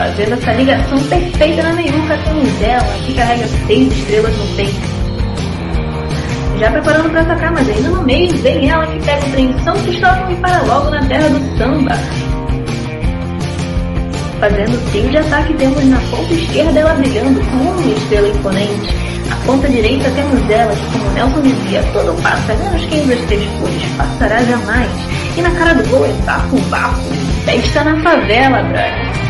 fazendo essa ligação perfeita na meiuca camisela que carrega seis estrelas no peito. Já preparando para atacar, mas ainda no meio vem ela que pega o trem São Cristóvão e para logo na terra do samba. Fazendo o trio de ataque temos na ponta esquerda ela brilhando com uma estrela imponente. Na ponta direita temos ela que, como Nelson dizia, todo passa, menos quem das três cores, passará jamais. E na cara do gol é bafo, bafo, festa na favela, brother.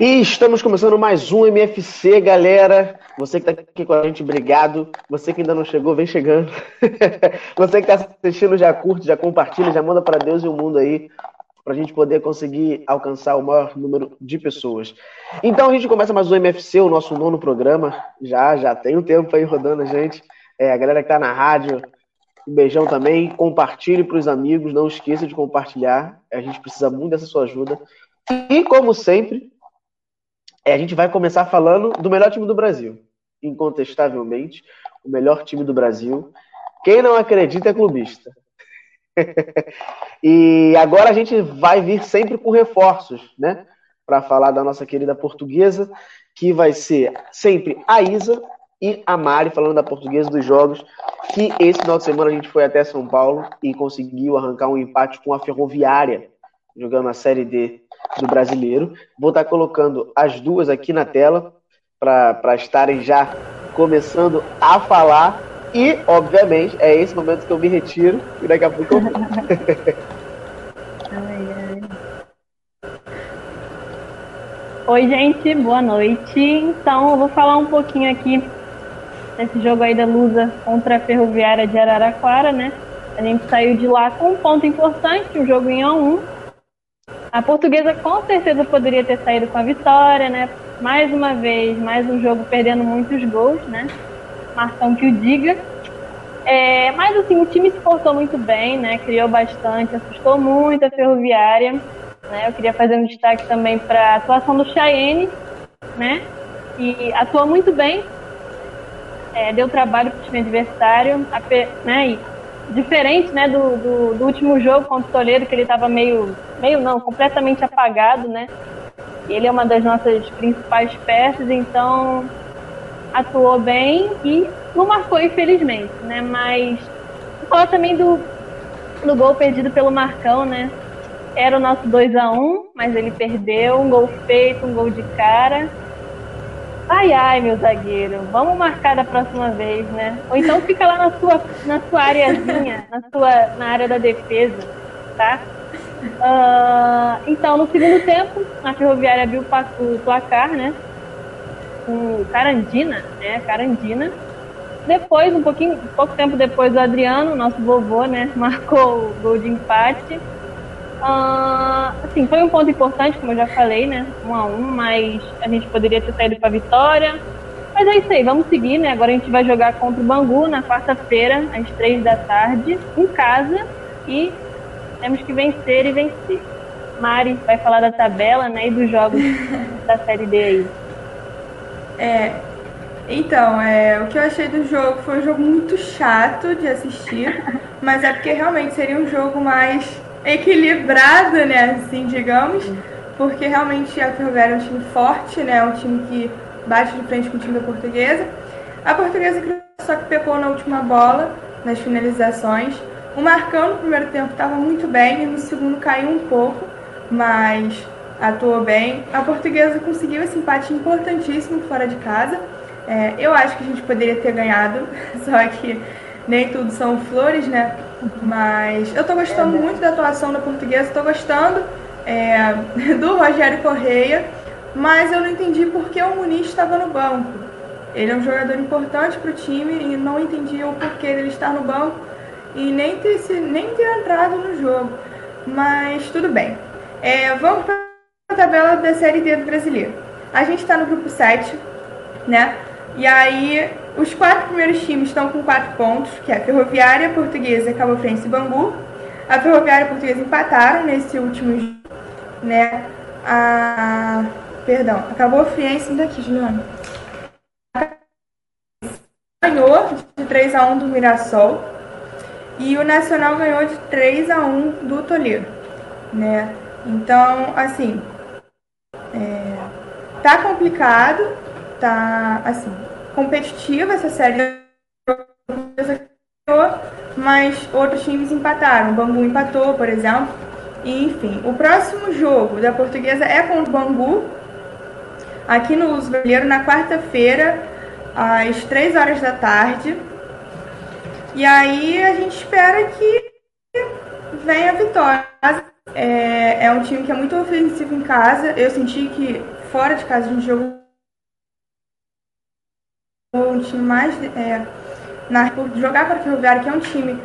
E estamos começando mais um MFC, galera. Você que está aqui com a gente, obrigado. Você que ainda não chegou, vem chegando. Você que está assistindo, já curte, já compartilha, já manda para Deus e o mundo aí, para a gente poder conseguir alcançar o maior número de pessoas. Então a gente começa mais um MFC, o nosso nono programa. Já, já tem um tempo aí rodando a gente. É, a galera que está na rádio, um beijão também. Compartilhe para os amigos, não esqueça de compartilhar. A gente precisa muito dessa sua ajuda. E, como sempre, a gente vai começar falando do melhor time do Brasil. Incontestavelmente, o melhor time do Brasil. Quem não acredita é clubista. e agora a gente vai vir sempre com reforços, né? Para falar da nossa querida portuguesa, que vai ser sempre a Isa e a Mari, falando da portuguesa dos jogos, que esse final de semana a gente foi até São Paulo e conseguiu arrancar um empate com a Ferroviária, jogando a Série D do brasileiro. Vou estar colocando as duas aqui na tela para estarem já começando a falar. E, obviamente, é esse momento que eu me retiro e daqui a pouco eu Oi, gente, boa noite. Então, eu vou falar um pouquinho aqui desse jogo aí da Lusa contra a Ferroviária de Araraquara, né? A gente saiu de lá com um ponto importante, o um jogo em 1 a 1 a portuguesa com certeza poderia ter saído com a vitória, né? Mais uma vez, mais um jogo perdendo muitos gols, né? Marcão que o diga. É, mas assim, o time se portou muito bem, né? Criou bastante, assustou muito a Ferroviária. Né? Eu queria fazer um destaque também para a atuação do Cheyenne, né? E atuou muito bem, é, deu trabalho para o time adversário, né? E diferente né, do, do, do, último jogo contra o Toledo, que ele estava meio, meio não, completamente apagado, né? Ele é uma das nossas principais peças, então atuou bem e não marcou, infelizmente, né? Mas falar também do, do gol perdido pelo Marcão, né? Era o nosso 2 a 1 mas ele perdeu, um gol feito, um gol de cara. Ai, ai, meu zagueiro, vamos marcar da próxima vez, né? Ou então fica lá na sua, na sua areazinha, na, sua, na área da defesa, tá? Uh, então, no segundo tempo, a Ferroviária viu o placar, né? Com Carandina, né? Carandina. Depois, um pouquinho, pouco tempo depois, o Adriano, nosso vovô, né? Marcou o gol de empate. Uh, assim, foi um ponto importante, como eu já falei, né? Um a um, mas a gente poderia ter saído para a vitória. Mas é isso aí, vamos seguir, né? Agora a gente vai jogar contra o Bangu na quarta-feira, às três da tarde, em casa, e temos que vencer e vencer. Mari vai falar da tabela, né? E dos jogos da Série D aí. É, Então, é, o que eu achei do jogo foi um jogo muito chato de assistir, mas é porque realmente seria um jogo mais equilibrado, né, assim, digamos, porque realmente a Ferroviária é um time forte, né, um time que bate de frente com o time da Portuguesa. A Portuguesa só que pecou na última bola, nas finalizações. O Marcão no primeiro tempo estava muito bem e no segundo caiu um pouco, mas atuou bem. A Portuguesa conseguiu esse empate importantíssimo fora de casa. É, eu acho que a gente poderia ter ganhado, só que nem tudo são flores, né? Mas eu tô gostando muito da atuação da portuguesa, tô gostando é, do Rogério Correia, mas eu não entendi por que o Muniz estava no banco. Ele é um jogador importante para o time e não entendi o porquê dele estar no banco e nem ter, nem ter entrado no jogo. Mas tudo bem. É, vamos para a tabela da Série D do Brasileiro. A gente está no grupo 7, né? E aí, os quatro primeiros times estão com quatro pontos, que é a Ferroviária, Portuguesa, Cabo Frense e Bangu. A Ferroviária e a Portuguesa empataram nesse último jogo, né? A... Perdão, acabou a Friense daqui, Juliana. Ganhou de 3 a 1 do Mirassol. E o Nacional ganhou de 3 a 1 do Toledo, né? Então, assim, é, tá complicado, tá, assim, competitiva essa série, mas outros times empataram. O Bangu empatou, por exemplo. E, enfim, o próximo jogo da Portuguesa é contra o Bangu, aqui no Uso Brasileiro, na quarta-feira, às 3 horas da tarde. E aí a gente espera que venha a vitória. É, é um time que é muito ofensivo em casa. Eu senti que fora de casa a gente jogou um time mais é, na jogar para o Ferroviário, que é um time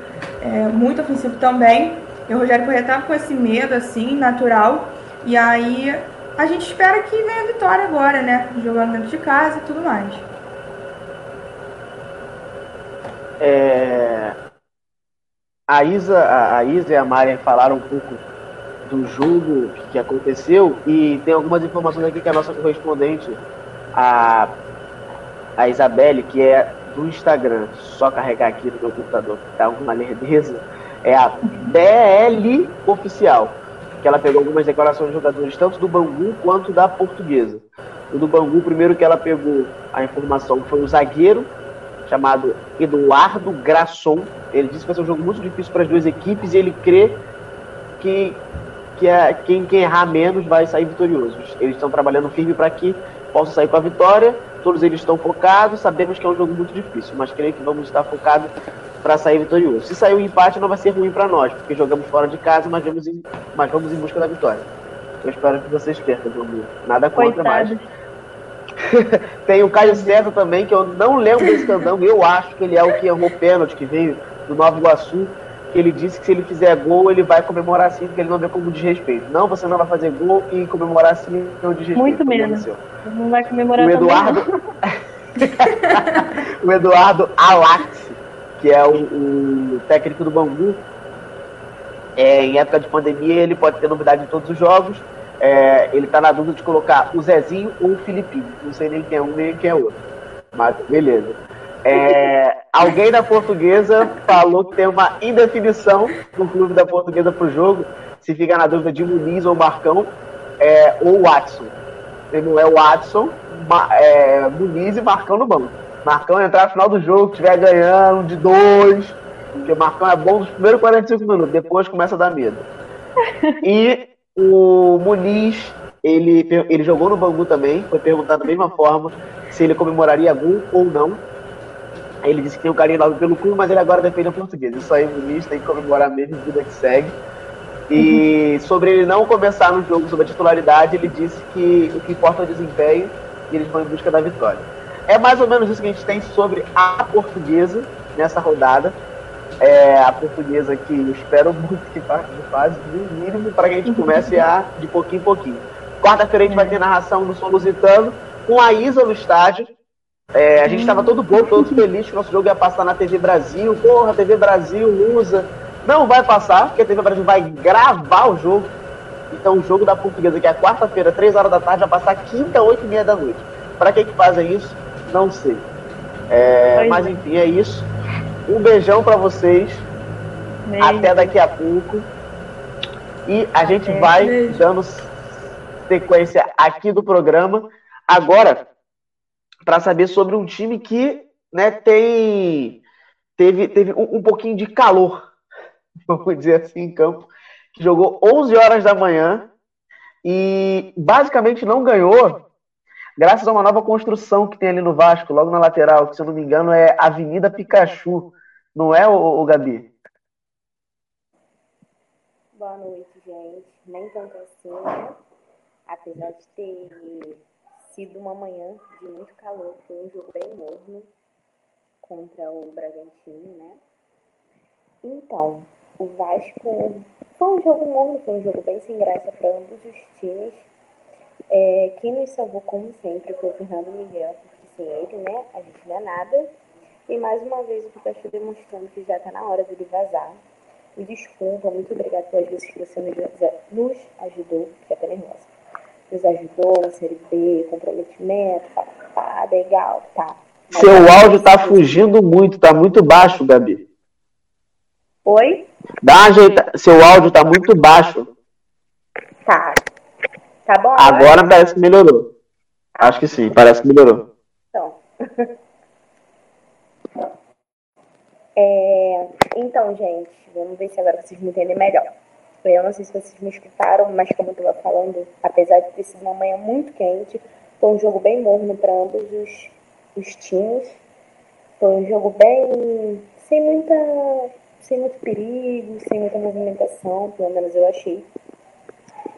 é, muito ofensivo também. E o Rogério Corrêa estava com esse medo, assim, natural. E aí a gente espera que venha a vitória agora, né? Jogando dentro de casa e tudo mais. É... A Isa, a, Isa e a Mari falaram um pouco do jogo que aconteceu e tem algumas informações aqui que a nossa correspondente, a a Isabelle, que é do Instagram, só carregar aqui no meu computador, que tá uma lerdeza, é a BL Oficial, que ela pegou algumas declarações de jogadores, tanto do Bangu quanto da Portuguesa. O do Bangu, primeiro que ela pegou a informação foi o zagueiro, chamado Eduardo Grasson. Ele disse que vai ser um jogo muito difícil para as duas equipes e ele crê que, que é, quem, quem errar menos vai sair vitorioso. Eles estão trabalhando firme para que possa sair com a vitória todos eles estão focados, sabemos que é um jogo muito difícil, mas creio que vamos estar focados para sair vitorioso. Se sair o um empate, não vai ser ruim para nós, porque jogamos fora de casa, mas vamos em, mas vamos em busca da vitória. Eu espero que vocês percam, meu Nada contra mais. Tem o Caio César também, que eu não lembro desse candango, eu acho que ele é o que errou pênalti, que veio do Nova Iguaçu, ele disse que se ele fizer gol, ele vai comemorar assim, porque ele não vê como desrespeito. Não, você não vai fazer gol e comemorar assim é um desrespeito. Muito menos. Não vai comemorar o Eduardo... o Eduardo Alax, que é o, o técnico do Bangu, é, em época de pandemia ele pode ter novidade em todos os jogos. É, ele está na dúvida de colocar o Zezinho ou o Filipinho. Não sei nem quem é um nem quem é outro. Mas beleza. É, alguém da portuguesa falou que tem uma indefinição no clube da portuguesa para o jogo, se fica na dúvida de Muniz ou Marcão, é, ou Watson. Ele não é o Watson, é, Muniz e Marcão no banco. Marcão entrar no final do jogo, estiver ganhando de dois, porque o Marcão é bom nos primeiros 45 minutos, depois começa a dar medo. E o Muniz, ele, ele jogou no Bangu também, foi perguntado da mesma forma se ele comemoraria gol ou não. Ele disse que tem um carinho enorme pelo clube, mas ele agora defende o português. Isso aí, o Muniz tem que comemorar mesmo, vida que segue. E sobre ele não começar no jogo sobre a titularidade, ele disse que o que importa é o desempenho e eles vão em busca da vitória. É mais ou menos isso que a gente tem sobre a portuguesa nessa rodada. É, a portuguesa que eu espero muito que faça fase no mínimo para que a gente comece a de pouquinho em pouquinho. Quarta-feira a gente vai ter narração do Som Lusitano com a Isa no estádio. É, a gente estava todo bom, todos felizes que o nosso jogo ia passar na TV Brasil. Porra, TV Brasil usa. Não vai passar, porque a TV Brasil vai gravar o jogo. Então o jogo da Portuguesa, que é quarta-feira, 3 horas da tarde, vai passar quinta, 8 e meia da noite. Para que que fazem isso? Não sei. É, mas enfim, é isso. Um beijão para vocês. Beijo. Até daqui a pouco. E a gente vai dando sequência aqui do programa. Agora, para saber sobre um time que né, tem teve, teve um, um, pouquinho de calor, vamos dizer assim, em campo, que jogou 11 horas da manhã e basicamente não ganhou, graças a uma nova construção que tem ali no Vasco, logo na lateral, que se eu não me engano é Avenida Pikachu, não é, o, o Gabi? Boa noite, gente. Nem tanto assim, né? Apesar de ter sido uma manhã de muito calor, foi um jogo bem morno contra o Bragantino, né? Então, o Vasco foi um jogo morno, foi um jogo bem sem graça para ambos os times. É, quem nos salvou, como sempre, foi o Fernando Miguel, porque sem ele, né, a gente não é nada. E mais uma vez o Pikachu demonstrando que já está na hora dele vazar. Me desculpa, muito obrigada pelas vezes que você nos ajudou, fiquei até nervosa nos ajudou na Série B, comprometimento, pá, pá, legal, tá. Mas Seu áudio tá fugindo muito, tá muito baixo, Gabi. Oi? Dá ajeita... Seu áudio tá muito baixo. Tá. Tá bom? Agora, agora parece que melhorou. Acho que sim, parece que melhorou. Então. é... Então, gente, vamos ver se agora vocês me entendem melhor. Eu não sei se vocês me escutaram, mas como eu estava falando, apesar de ter sido uma manhã muito quente, foi um jogo bem morno para ambos os, os times. Foi um jogo bem sem muita sem muito perigo, sem muita movimentação, pelo menos eu achei.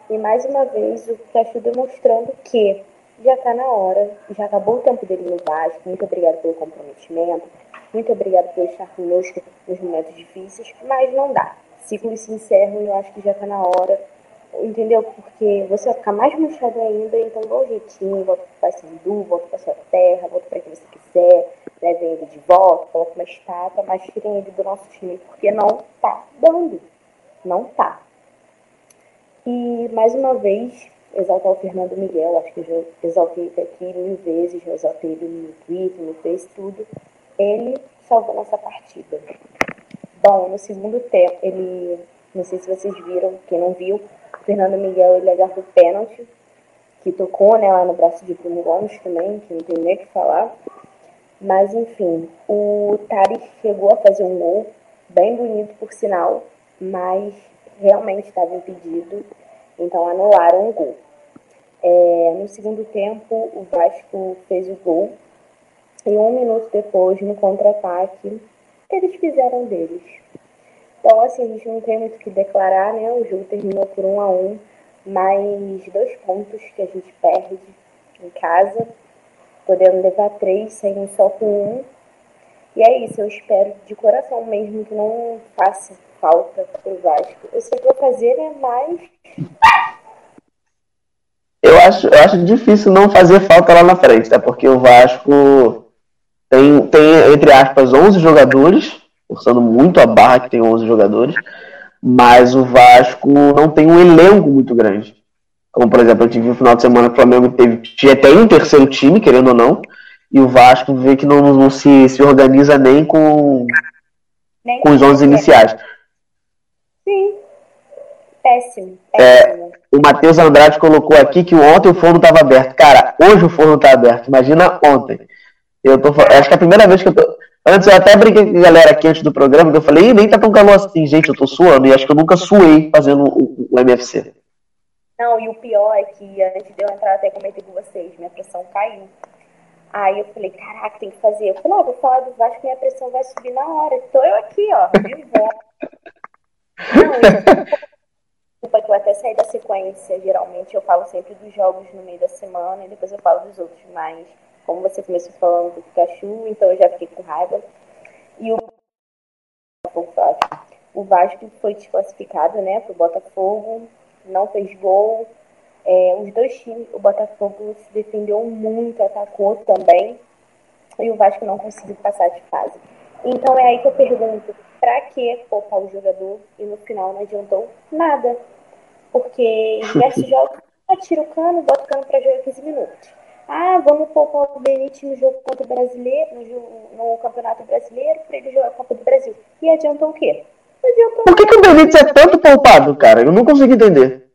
E mais uma vez o Pikachu demonstrando que já está na hora, já acabou o tempo dele no Vasco. Muito obrigado pelo comprometimento, muito obrigado por estar conosco nos momentos difíceis, mas não dá ciclos se encerram e eu acho que já está na hora, entendeu? Porque você vai ficar mais murchado ainda, então dá um jeitinho, volta para Paysandu, volta para sua terra, volta para quem você quiser, leve ele de volta, coloca uma estátua, mas tirem ele do nosso time, porque não tá dando. Não tá. E mais uma vez, exaltar o Fernando Miguel, acho que eu já exaltei aqui mil vezes, já exaltei ele no Twitter, no Face, tudo. Ele salvou nossa partida. Bom, no segundo tempo, ele, não sei se vocês viram, quem não viu, o Fernando Miguel ele agarrou o pênalti, que tocou né, lá no braço de Bruno Gomes também, que não tem nem o que falar. Mas enfim, o Tari chegou a fazer um gol, bem bonito por sinal, mas realmente estava impedido, então anularam o gol. É, no segundo tempo, o Vasco fez o gol, e um minuto depois, no contra-ataque, eles fizeram deles. Então, assim, a gente não tem muito o que declarar, né? O jogo terminou por um a um, mais dois pontos que a gente perde em casa, podendo levar três, saindo só com um. E é isso, eu espero de coração mesmo que não faça falta pro Vasco. Eu sei que vou fazer, né? Mas. Eu acho, eu acho difícil não fazer falta lá na frente, tá? Porque o Vasco tem, tem, entre aspas, 11 jogadores, forçando muito a barra que tem 11 jogadores, mas o Vasco não tem um elenco muito grande. Como, por exemplo, eu tive no final de semana que o Flamengo teve, tinha até um terceiro time, querendo ou não, e o Vasco vê que não, não se, se organiza nem com, nem com os 11 iniciais. Sim. Péssimo. péssimo. É, o Matheus Andrade colocou aqui que ontem o forno estava aberto. Cara, hoje o forno está aberto. Imagina ontem. Eu tô, acho que é a primeira vez que eu tô. Antes eu até brinquei com a galera aqui antes do programa, que eu falei, nem tá tão calor assim, gente, eu tô suando. E acho que eu nunca suei fazendo o, o MFC. Não, e o pior é que antes de eu entrar, até comentei com vocês, minha pressão caiu. Aí eu falei, caraca, tem que fazer. Eu falei, não, vou falar do Vasco, minha pressão vai subir na hora. Tô eu aqui, ó, de volta. Desculpa que eu até saí da sequência. Geralmente eu falo sempre dos jogos no meio da semana e depois eu falo dos outros, mas como você começou falando do Pikachu, então eu já fiquei com raiva. E o o Vasco foi desclassificado, né, pro Botafogo, não fez gol. É, os dois times, o Botafogo se defendeu muito, atacou também, e o Vasco não conseguiu passar de fase. Então é aí que eu pergunto, pra que poupar o jogador e no final não adiantou nada? Porque em diversos jogos, tira o cano, bota o cano pra jogar 15 minutos. Ah, vamos poupar o Benítez no jogo contra o brasileiro, no, no Campeonato Brasileiro, para ele jogar a Copa do Brasil. E adiantou o quê? Adiantou Por que, que o Benítez é tanto poupado, cara? Eu não consigo entender.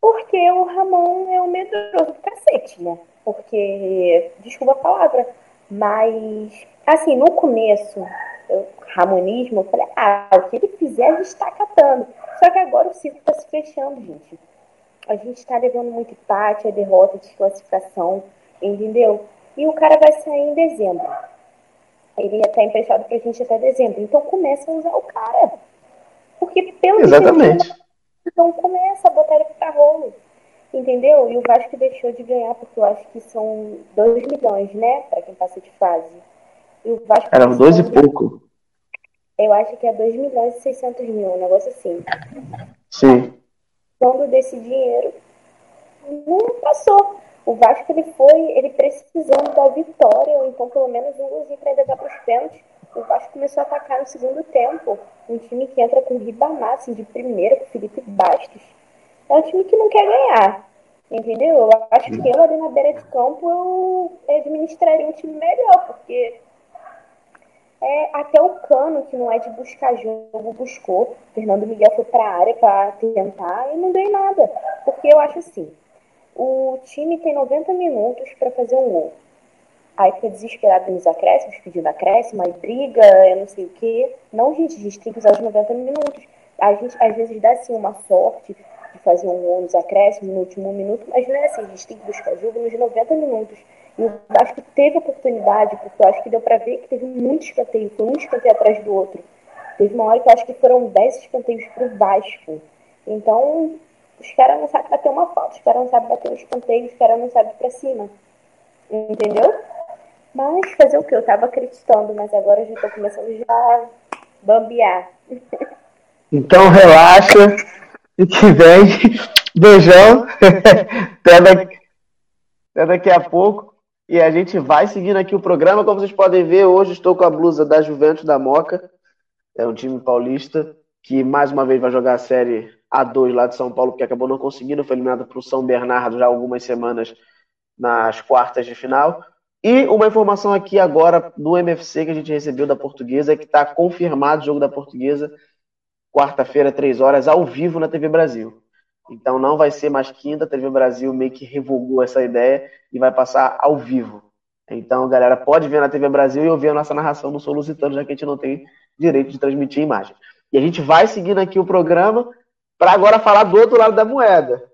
Porque o Ramon é um medroso do cacete, né? Porque, desculpa a palavra, mas, assim, no começo, eu, Ramonismo, eu falei, ah, o que ele fizer a gente está catando. Só que agora o circo está se fechando, gente. A gente está levando muito empate, a derrota, de classificação, entendeu? E o cara vai sair em dezembro. Ele ia estar emprestado pra gente até dezembro. Então começa a usar o cara. Porque pelo Exatamente. Que então começa a botar ele pra rolo. Entendeu? E o Vasco deixou de ganhar, porque eu acho que são 2 milhões, né? Pra quem passa de fase. E o Vasco. Era dois e pouco. Eu acho que é 2 milhões e 600 mil, um negócio assim. Sim. Quando desse dinheiro, não passou. O Vasco ele foi, ele precisando da vitória, ou então pelo menos um golzinho para ainda dar para os pênaltis. O Vasco começou a atacar no segundo tempo. Um time que entra com Ribamar, assim, de primeira, com Felipe Bastos. É um time que não quer ganhar. Entendeu? Eu acho que eu ali na beira de campo eu administraria um time melhor, porque é, até o Cano, que não é de buscar jogo, buscou. Fernando Miguel foi para a área para tentar e não deu nada. Porque eu acho assim: o time tem 90 minutos para fazer um gol. Aí fica desesperado nos acréscimos, pedindo acréscimo, aí briga, eu não sei o quê. Não, gente, a gente tem que usar os 90 minutos. A gente às vezes dá assim uma sorte de fazer um gol nos acréscimos no último minuto, mas não é assim, a gente tem que buscar jogo nos 90 minutos. E eu acho que teve oportunidade, porque eu acho que deu para ver que teve muito escanteio, foi um escanteio atrás do outro. Teve uma hora que eu acho que foram 10 escanteios pro Vasco. Então, os caras não sabem bater uma falta, os caras não sabem bater um escanteio, os caras não sabem ir pra cima. Entendeu? Mas fazer o que? Eu tava acreditando, mas agora eu já tô começando já a bambear. Então relaxa e vem. Beijão. Até daqui, até daqui a pouco. E a gente vai seguindo aqui o programa. Como vocês podem ver, hoje estou com a blusa da Juventus da Moca. É um time paulista que mais uma vez vai jogar a série A2 lá de São Paulo, porque acabou não conseguindo. Foi eliminado para o São Bernardo já há algumas semanas nas quartas de final. E uma informação aqui agora do MFC que a gente recebeu da Portuguesa é que está confirmado o jogo da Portuguesa quarta-feira, três horas, ao vivo na TV Brasil. Então não vai ser mais quinta, a TV Brasil meio que revogou essa ideia e vai passar ao vivo. Então, galera, pode ver na TV Brasil e ouvir a nossa narração no Solicitando, já que a gente não tem direito de transmitir imagem. E a gente vai seguindo aqui o programa para agora falar do outro lado da moeda.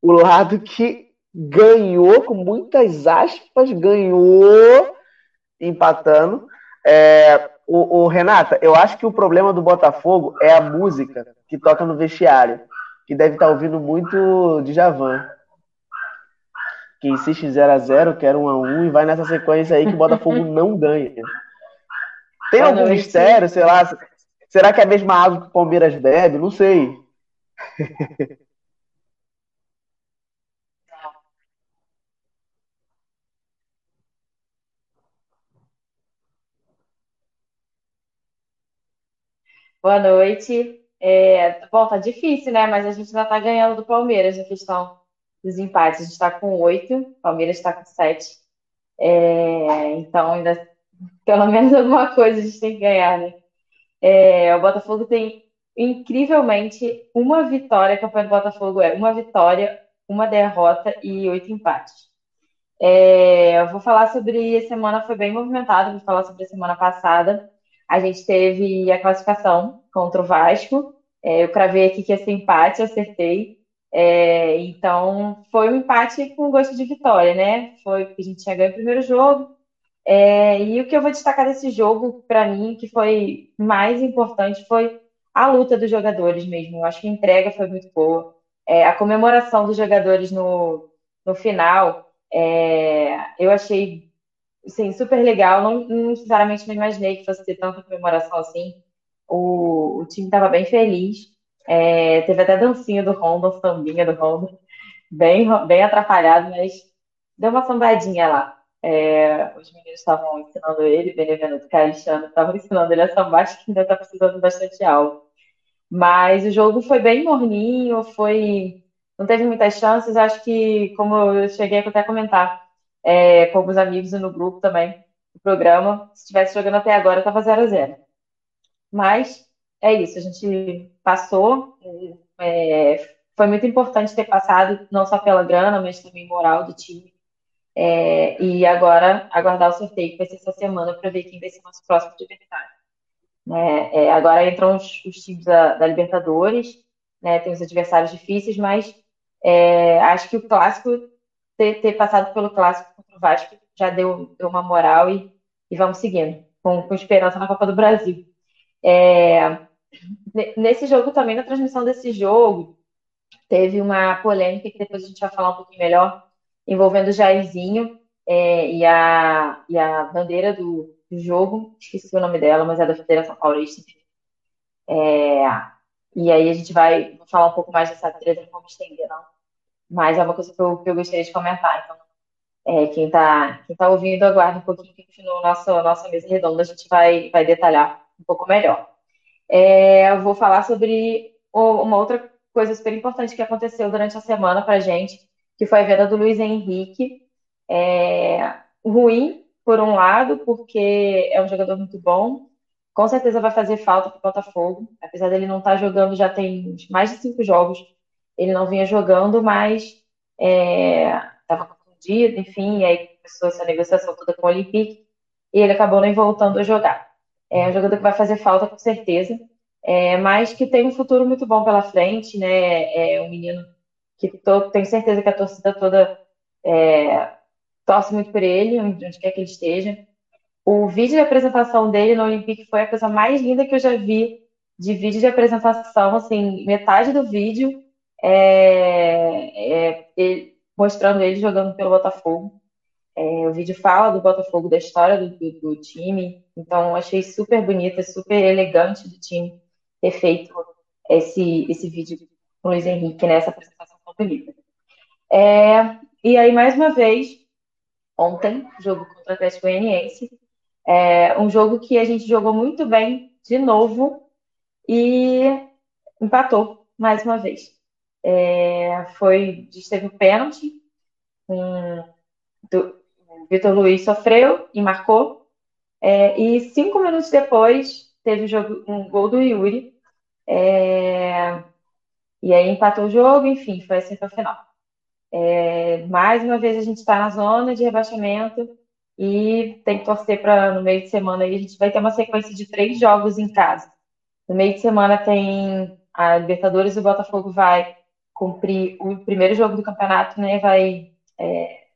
O lado que ganhou, com muitas aspas, ganhou empatando. É, o, o, Renata, eu acho que o problema do Botafogo é a música que toca no vestiário que deve estar tá ouvindo muito de Javan. Que insiste 0 a 0 quer 1 a 1 e vai nessa sequência aí que o Botafogo não ganha. Tem algum mistério, sei lá? Será que é a mesma água que o Palmeiras bebe? Não sei. Boa noite. É, bom, tá difícil, né? Mas a gente já tá ganhando do Palmeiras na questão dos empates. A gente tá com oito, Palmeiras está com sete. É, então, ainda pelo menos alguma coisa a gente tem que ganhar, né? É, o Botafogo tem incrivelmente uma vitória. A campanha do Botafogo é uma vitória, uma derrota e oito empates. É, eu vou falar sobre a semana, foi bem movimentada, vou falar sobre a semana passada. A gente teve a classificação contra o Vasco. É, eu cravei aqui que ser empate, acertei. É, então, foi um empate com gosto de vitória, né? Foi porque a gente tinha ganho o primeiro jogo. É, e o que eu vou destacar desse jogo, para mim, que foi mais importante, foi a luta dos jogadores mesmo. Eu acho que a entrega foi muito boa. É, a comemoração dos jogadores no, no final, é, eu achei sim, super legal. Não, não sinceramente não imaginei que fosse ter tanta comemoração assim. O, o time estava bem feliz. É, teve até dancinha do Honda, sambinha do Honda, bem, bem atrapalhado, mas deu uma sambadinha lá. É, os meninos estavam ensinando ele, Benevenuto Caixano, estavam ensinando ele a sambar, que ainda está precisando bastante aula. Mas o jogo foi bem morninho, foi não teve muitas chances. Acho que, como eu cheguei até a comentar é, com alguns amigos e no grupo também, do programa, se estivesse jogando até agora, estava 0 a 0 Mas é isso, a gente passou. É, foi muito importante ter passado, não só pela grana, mas também moral do time. É, e agora aguardar o sorteio, que vai ser essa semana, para ver quem vai ser o nosso próximo adversário. Né? É, agora entram os, os times da, da Libertadores, né? tem os adversários difíceis, mas é, acho que o clássico, ter, ter, passado pelo clássico contra o Vasco, já deu, deu uma moral e, e vamos seguindo, com, com, esperança na Copa do Brasil. É, nesse jogo também, na transmissão desse jogo, teve uma polêmica que depois a gente vai falar um pouquinho melhor, envolvendo o Jairzinho é, e, a, e a bandeira do, do, jogo, esqueci o nome dela, mas é da Federação Paulista. É, e aí a gente vai falar um pouco mais dessa treta, não vamos estender, não. Mas é uma coisa que eu, que eu gostaria de comentar. Então, é, quem está quem tá ouvindo, aguarda um pouquinho que no nosso, nossa mesa redonda a gente vai, vai detalhar um pouco melhor. É, eu vou falar sobre uma outra coisa super importante que aconteceu durante a semana para gente, que foi a venda do Luiz Henrique. É, ruim, por um lado, porque é um jogador muito bom, com certeza vai fazer falta para o Botafogo, apesar dele não estar tá jogando já tem mais de cinco jogos, ele não vinha jogando, mas estava é, confundido, enfim, e aí começou essa negociação toda com o Olympique, e ele acabou nem voltando a jogar. É um jogador que vai fazer falta com certeza, é, mas que tem um futuro muito bom pela frente, né? É um menino que tô, tenho certeza que a torcida toda é, torce muito por ele, onde quer que ele esteja. O vídeo de apresentação dele no Olympique foi a coisa mais linda que eu já vi de vídeo de apresentação, assim, metade do vídeo é, é ele, mostrando ele jogando pelo Botafogo. É, o vídeo fala do Botafogo, da história do, do, do time, então achei super bonito, super elegante do time ter feito esse, esse vídeo com o Luiz Henrique nessa apresentação tão bonita. É, e aí, mais uma vez, ontem, jogo contra o Atlético Goianiense, é, um jogo que a gente jogou muito bem de novo e empatou mais uma vez. É, foi, teve um pênalti, um, do, Vitor Luiz sofreu e marcou, é, e cinco minutos depois teve jogo, um gol do Yuri. É, e aí empatou o jogo, enfim, foi assim até o final. É, mais uma vez a gente está na zona de rebaixamento e tem que torcer para no meio de semana aí a gente vai ter uma sequência de três jogos em casa. No meio de semana tem a Libertadores e o Botafogo vai cumprir o primeiro jogo do campeonato, né? Vai é,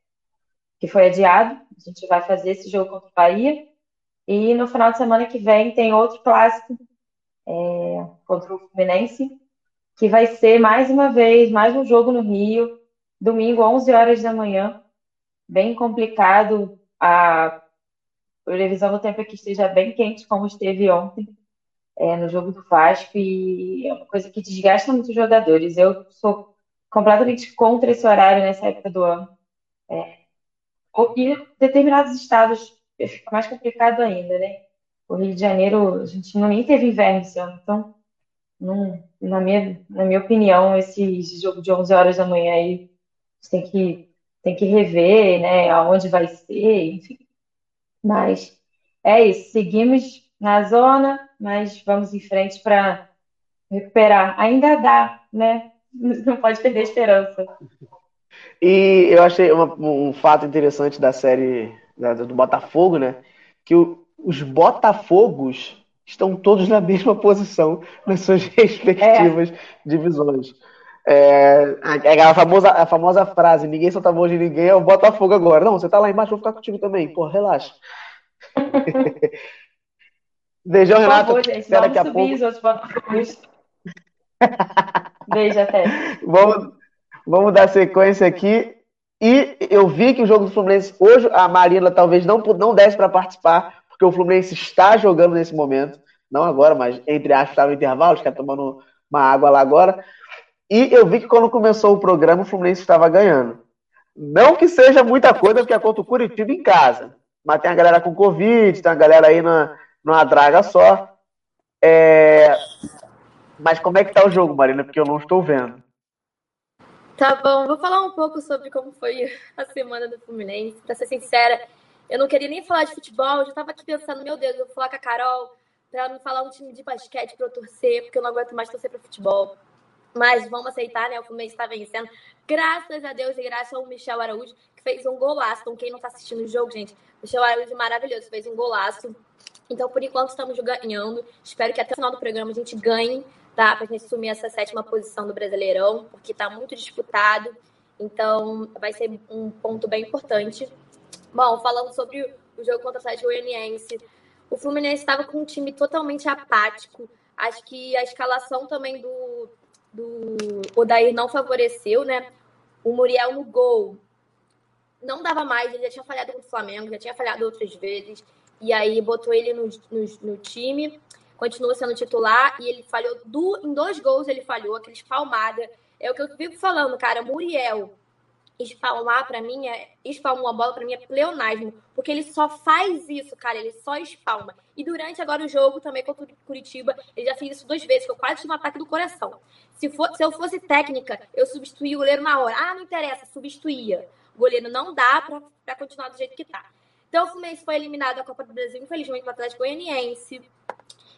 que foi adiado. A gente vai fazer esse jogo contra o Bahia e no final de semana que vem tem outro clássico é, contra o Fluminense, que vai ser mais uma vez, mais um jogo no Rio, domingo, 11 horas da manhã. Bem complicado. A previsão do tempo é que esteja bem quente, como esteve ontem é, no jogo do Vasco, e é uma coisa que desgasta muito os jogadores. Eu sou completamente contra esse horário nessa época do ano. É, e determinados estados fica mais complicado ainda, né? O Rio de Janeiro, a gente não nem teve inverno esse ano, então, não, na, minha, na minha opinião, esse jogo de 11 horas da manhã aí, tem que, tem que rever, né, aonde vai ser, enfim. Mas é isso, seguimos na zona, mas vamos em frente para recuperar. Ainda dá, né? Não pode perder a esperança. E eu achei uma, um fato interessante da série do Botafogo, né? Que o, os Botafogos estão todos na mesma posição nas suas respectivas é. divisões. É, a, famosa, a famosa frase, ninguém solta a mão de ninguém, é o Botafogo agora. Não, você tá lá embaixo, vou ficar contigo também. Pô, relaxa. Beijão, Renato. Favor, gente, daqui a pouco. Os outros Beijo, até. Vamos, vamos dar sequência aqui. E eu vi que o jogo do Fluminense, hoje a Marina talvez não, não desse para participar, porque o Fluminense está jogando nesse momento. Não agora, mas entre aspas, está no intervalo, está tomando uma água lá agora. E eu vi que quando começou o programa, o Fluminense estava ganhando. Não que seja muita coisa, porque é contra o Curitiba em casa. Mas tem a galera com Covid, tem a galera aí na, numa draga só. É... Mas como é que tá o jogo, Marina? Porque eu não estou vendo. Tá bom, vou falar um pouco sobre como foi a semana do Fluminense. Pra ser sincera, eu não queria nem falar de futebol, eu já tava aqui pensando, meu Deus, eu vou falar com a Carol pra não falar um time de basquete pra eu torcer, porque eu não aguento mais torcer pra futebol. Mas vamos aceitar, né? O Fluminense está vencendo. Graças a Deus e graças ao Michel Araújo, fez um golaço. Então, quem não está assistindo o jogo, gente, Michel Araújo maravilhoso, fez um golaço. Então, por enquanto, estamos ganhando. Espero que até o final do programa a gente ganhe, tá? Pra gente assumir essa sétima posição do Brasileirão, porque tá muito disputado. Então, vai ser um ponto bem importante. Bom, falando sobre o jogo contra o Atlético Goianiense, o Fluminense estava com um time totalmente apático. Acho que a escalação também do, do Odair não favoreceu, né? O Muriel no gol não dava mais, ele já tinha falhado com o Flamengo, já tinha falhado outras vezes. E aí botou ele no, no, no time, continua sendo titular e ele falhou do, em dois gols, ele falhou, aquele espalmada. É o que eu vivo falando, cara. Muriel, espalmar para mim é espalmar uma bola para mim é pleonasmo, porque ele só faz isso, cara, ele só espalma. E durante agora o jogo também contra o Curitiba, ele já fez isso duas vezes, foi quase um ataque do coração. Se, for, se eu fosse técnica, eu substituía o goleiro na hora. Ah, não interessa, substituía. Goleiro não dá para continuar do jeito que tá. Então o Fluminense foi eliminado da Copa do Brasil, infelizmente, para o Atlético Goianiense.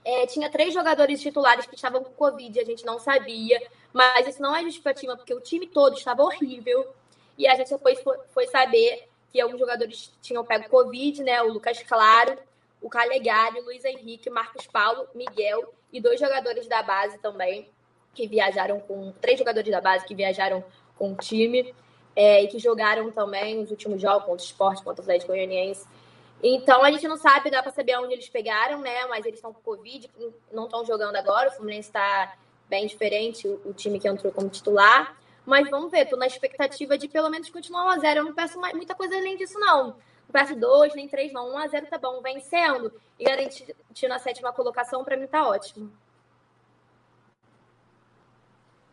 É, tinha três jogadores titulares que estavam com Covid, a gente não sabia. Mas isso não é justificativa, porque o time todo estava horrível. E a gente depois foi saber que alguns jogadores tinham pego Covid, né? O Lucas Claro, o Calegari, o Luiz Henrique, Marcos Paulo, Miguel e dois jogadores da base também, que viajaram com. Três jogadores da base que viajaram com o time é, e que jogaram também os últimos jogos contra o esporte, contra o Atlético Goianiense. Então a gente não sabe, dá para saber onde eles pegaram, né? Mas eles estão com Covid, não estão jogando agora. O Fluminense está bem diferente, o, o time que entrou como titular. Mas vamos ver, tô na expectativa de pelo menos continuar 1x0. Eu não peço mais, muita coisa além disso, não. Não peço 2, nem 3, não. 1x0 tá bom, vencendo e garantindo a sétima colocação, para mim tá ótimo.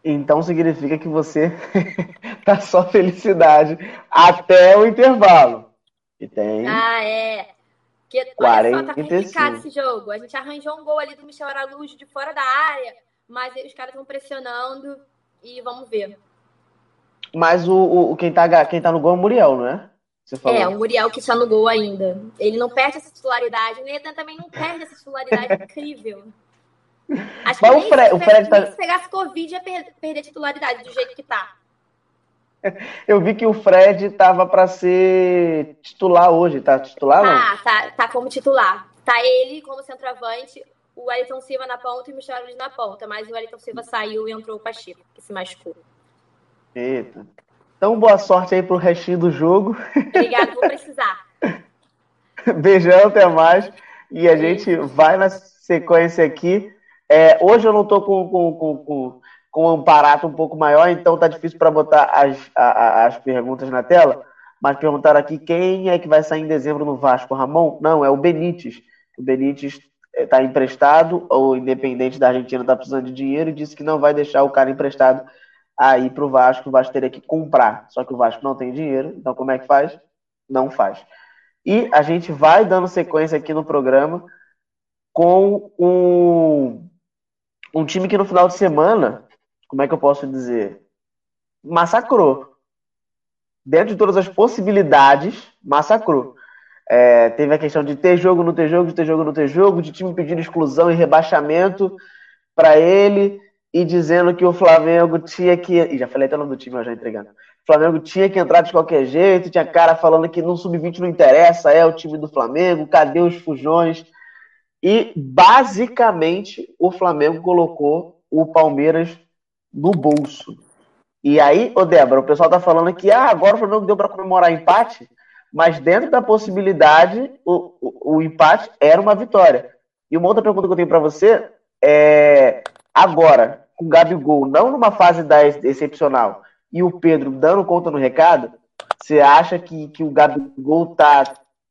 Então significa que você tá só felicidade até o intervalo. E tem. Ah, é. Porque, olha só, tá complicado esse jogo. A gente arranjou um gol ali do Michel Araújo de fora da área, mas os caras estão pressionando e vamos ver. Mas o, o, quem, tá, quem tá no gol é o Muriel, não é? É, o Muriel que está no gol ainda. Ele não perde essa titularidade. O Netan também não perde essa titularidade incrível. Acho que o Fred, se, o Fred tá... se pegasse Covid ia perder a titularidade do jeito que tá. Eu vi que o Fred tava para ser titular hoje, tá titular não? Ah, tá, tá como titular. Tá ele como centroavante, o Wellington Silva na ponta e o Michel na ponta, mas o Wellington Silva saiu e entrou o Pacheco, que se machucou. Eita. Então, boa sorte aí pro restinho do jogo. Obrigada, vou precisar. Beijão, até mais. E a gente vai na sequência aqui. É, hoje eu não tô com, com, com, com, com um aparato um pouco maior, então tá difícil para botar as, a, as perguntas na tela. Mas perguntaram aqui quem é que vai sair em dezembro no Vasco. Ramon? Não, é o Benítez. O Benítez está emprestado, ou independente da Argentina está precisando de dinheiro, e disse que não vai deixar o cara emprestado aí para o Vasco, o Vasco teria que comprar. Só que o Vasco não tem dinheiro, então como é que faz? Não faz. E a gente vai dando sequência aqui no programa com um, um time que no final de semana, como é que eu posso dizer? Massacrou. Dentro de todas as possibilidades, massacrou. É, teve a questão de ter jogo, não ter jogo, de ter jogo, não ter jogo, de time pedindo exclusão e rebaixamento para ele e dizendo que o Flamengo tinha que. E já falei até o nome do time, eu já entregando. O Flamengo tinha que entrar de qualquer jeito, tinha cara falando que no sub-20 não interessa, é o time do Flamengo, cadê os fujões? E basicamente o Flamengo colocou o Palmeiras no bolso. E aí, ô Débora, o pessoal tá falando que ah, agora o Flamengo deu para comemorar empate, mas dentro da possibilidade, o, o, o empate era uma vitória. E uma outra pergunta que eu tenho para você é agora, com o Gabigol não numa fase 10 excepcional e o Pedro dando conta no recado, você acha que, que o Gabigol tá,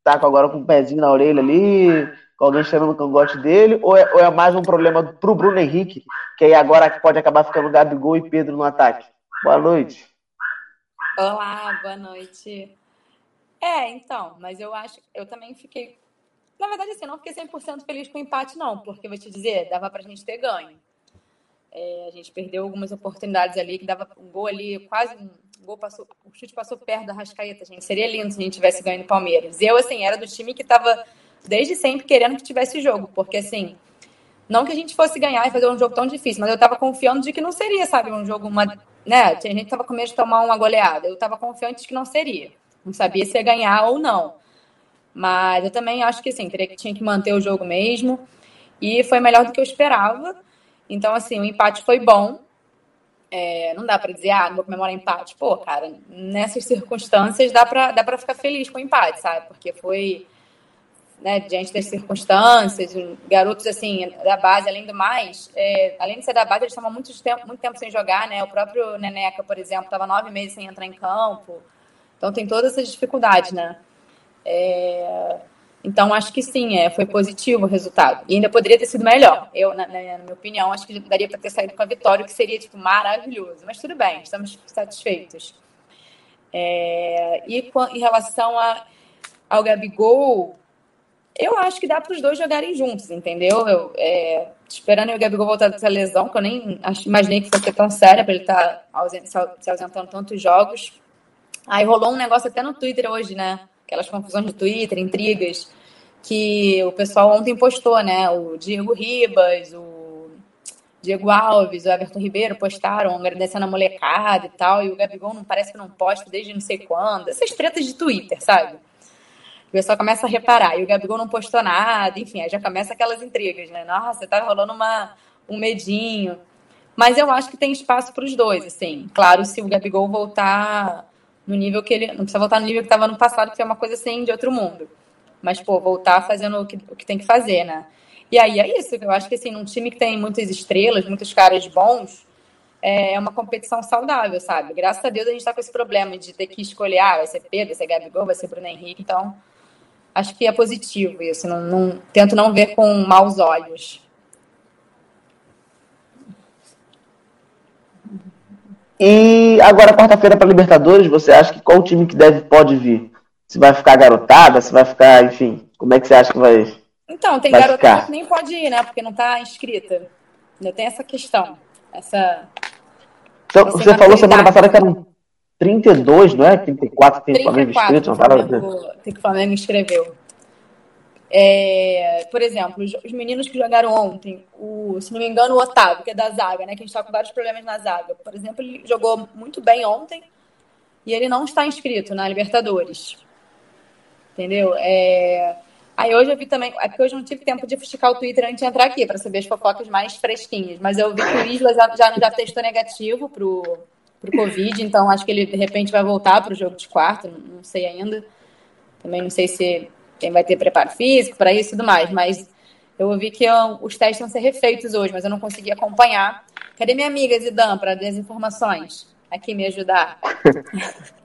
tá agora com o um pezinho na orelha ali, alguém chamando o cangote dele, ou é, ou é mais um problema pro Bruno Henrique, que aí agora pode acabar ficando Gabigol e Pedro no ataque? Boa noite. Olá, boa noite. É, então, mas eu acho, eu também fiquei. Na verdade, assim, eu não fiquei 100% feliz com o empate, não, porque vou te dizer, dava pra gente ter ganho. É, a gente perdeu algumas oportunidades ali, que dava um gol ali, quase um gol passou, o chute passou perto da Rascaeta, gente. Seria lindo se a gente tivesse ganho no Palmeiras. Eu, assim, era do time que estava desde sempre querendo que tivesse jogo, porque assim, não que a gente fosse ganhar e fazer um jogo tão difícil, mas eu estava confiando de que não seria, sabe, um jogo, uma, né? A gente estava com medo de tomar uma goleada. Eu estava confiante de que não seria. Não sabia se ia ganhar ou não. Mas eu também acho que, assim, teria que, tinha que manter o jogo mesmo. E foi melhor do que eu esperava. Então, assim, o empate foi bom. É, não dá para dizer, ah, não vou comemorar empate. Pô, cara, nessas circunstâncias dá para dá pra ficar feliz com o empate, sabe? Porque foi, né, diante das circunstâncias, garotos, assim, da base, além do mais, é, além de ser da base, eles estavam muito tempo, muito tempo sem jogar, né? O próprio Neneca, por exemplo, estava nove meses sem entrar em campo. Então tem todas essas dificuldades, né? É, então, acho que sim, é, foi positivo o resultado. E ainda poderia ter sido melhor. Eu, na, na minha opinião, acho que daria para ter saído com a vitória, o que seria tipo, maravilhoso. Mas tudo bem, estamos satisfeitos. É, e com, em relação a, ao Gabigol, eu acho que dá para os dois jogarem juntos, entendeu? Eu, é, esperando o Gabigol voltar dessa lesão, que eu nem imaginei que fosse tão séria para ele estar tá se ausentando tantos jogos. Aí rolou um negócio até no Twitter hoje, né? aquelas confusões de Twitter, intrigas, que o pessoal ontem postou, né? O Diego Ribas, o Diego Alves, o Everton Ribeiro postaram agradecendo a molecada e tal, e o Gabigol não parece que não posta desde não sei quando. Essas tretas de Twitter, sabe? O pessoal começa a reparar, e o Gabigol não postou nada, enfim, aí já começa aquelas intrigas, né? Nossa, tá rolando uma, um medinho. Mas eu acho que tem espaço para os dois, assim. Claro, se o Gabigol voltar no nível que ele. Não precisa voltar no nível que estava no passado, que é uma coisa assim de outro mundo. Mas, pô, voltar fazendo o que, o que tem que fazer, né? E aí é isso, eu acho que assim, num time que tem muitas estrelas, muitos caras bons, é uma competição saudável, sabe? Graças a Deus a gente tá com esse problema de ter que escolher, ah, vai ser Pedro, vai ser Gabigol, vai ser Bruno Henrique, então acho que é positivo isso, não, não, tento não ver com maus olhos. E agora, quarta-feira para Libertadores, você acha que qual time que deve pode vir? Se vai ficar garotada, se vai ficar, enfim, como é que você acha que vai? Então, tem garotada que nem pode ir, né? Porque não está inscrita. Ainda tem essa questão. Essa. Então, você falou semana passada que eram 32, não é? 34 tem 34, Flamengo inscrito, Flamengo, Tem que o Flamengo inscreveu. É, por exemplo, os, os, meninos que jogaram ontem, o, se não me engano, o Otávio, que é da zaga, né? Que a gente tá com vários problemas na zaga. Por exemplo, ele jogou muito bem ontem e ele não está inscrito na Libertadores. Entendeu? É... Aí hoje eu vi também. É porque hoje eu não tive tempo de esticar o Twitter antes de entrar aqui, para saber as fofocas mais fresquinhas. Mas eu vi que o Isla já, já, já testou negativo pro, pro Covid, então acho que ele de repente vai voltar pro jogo de quarto, não, sei ainda. Também não sei se quem vai ter preparo físico para isso e tudo mais. Mas eu ouvi que eu, os testes vão ser refeitos hoje, mas eu não consegui acompanhar. Cadê minha amiga Zidan para as informações? Aqui me ajudar.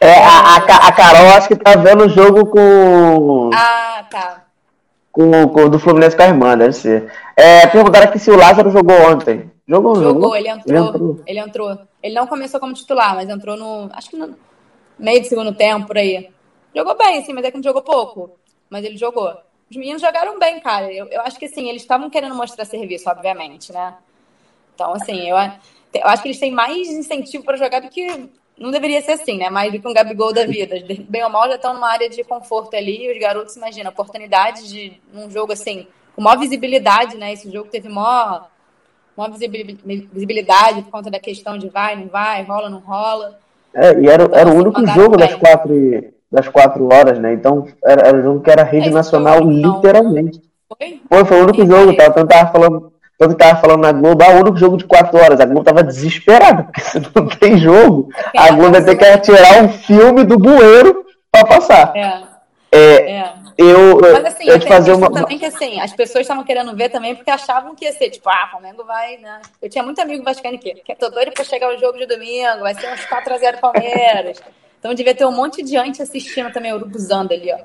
É, a, a, a, Carol acho que tá vendo o jogo com. Ah, tá. Com, com do Fluminense com a irmã, deve ser. É, perguntaram aqui se o Lázaro jogou ontem. Jogou, jogou? Jogou, ele entrou, ele entrou. Ele entrou. Ele não começou como titular, mas entrou no. Acho que no meio do segundo tempo, por aí. Jogou bem, assim, mas é que não jogou pouco. Mas ele jogou. Os meninos jogaram bem, cara. Eu, eu acho que, assim, eles estavam querendo mostrar serviço, obviamente, né? Então, assim, eu, eu acho que eles têm mais incentivo para jogar do que. Não deveria ser assim, né? Mais do que um Gabigol da vida. Bem ou mal já estão numa área de conforto ali. Os garotos, imagina, oportunidade de um jogo assim, com maior visibilidade, né? Esse jogo teve maior, maior visibilidade por conta da questão de vai, não vai, rola, não rola. É, e era, era o único jogo das quatro das quatro horas, né? Então era, era um jogo que era rede nacional, literalmente. Foi? Foi, foi o único jogo, tá? Tanto tava falando, tanto tava falando na Globo, ah, o único jogo de quatro horas. A Globo tava desesperada, porque se não tem jogo, é a Globo vai ter que tirar um filme do bueiro para passar. É. é. é. Eu, Mas assim, eu te fazer uma... também que assim, as pessoas estavam querendo ver também porque achavam que ia ser, tipo, ah, Flamengo vai, né? Eu tinha muito amigo vascaíno que, tô doido pra chegar o jogo de domingo, vai ser uns 4x0 Palmeiras. Então devia ter um monte de gente assistindo também o Urubuzando ali, ó.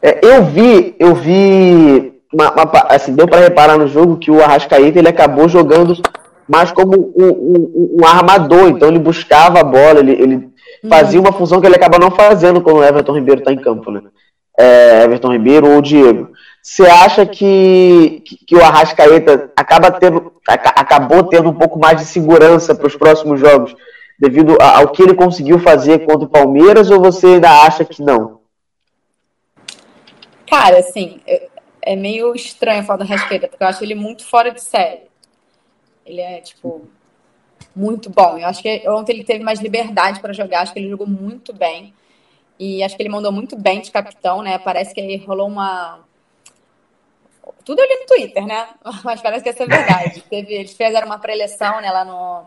É, eu vi, eu vi, uma, uma, assim, deu para reparar no jogo que o Arrascaeta ele acabou jogando mais como um, um, um armador, então ele buscava a bola, ele, ele fazia uma função que ele acaba não fazendo quando o Everton Ribeiro está em campo, né? É, Everton Ribeiro ou Diego. Você acha que, que o Arrascaeta acaba tendo, acabou tendo um pouco mais de segurança para os próximos jogos, devido ao que ele conseguiu fazer contra o Palmeiras, ou você ainda acha que não? Cara, assim, é meio estranho falar do Arrascaeta, porque eu acho ele muito fora de série. Ele é, tipo, muito bom. Eu acho que ontem ele teve mais liberdade para jogar, acho que ele jogou muito bem. E acho que ele mandou muito bem de capitão, né? Parece que aí rolou uma tudo eu li no Twitter, né? Mas parece que essa é verdade. Teve, eles fizeram uma preleção, né, lá no.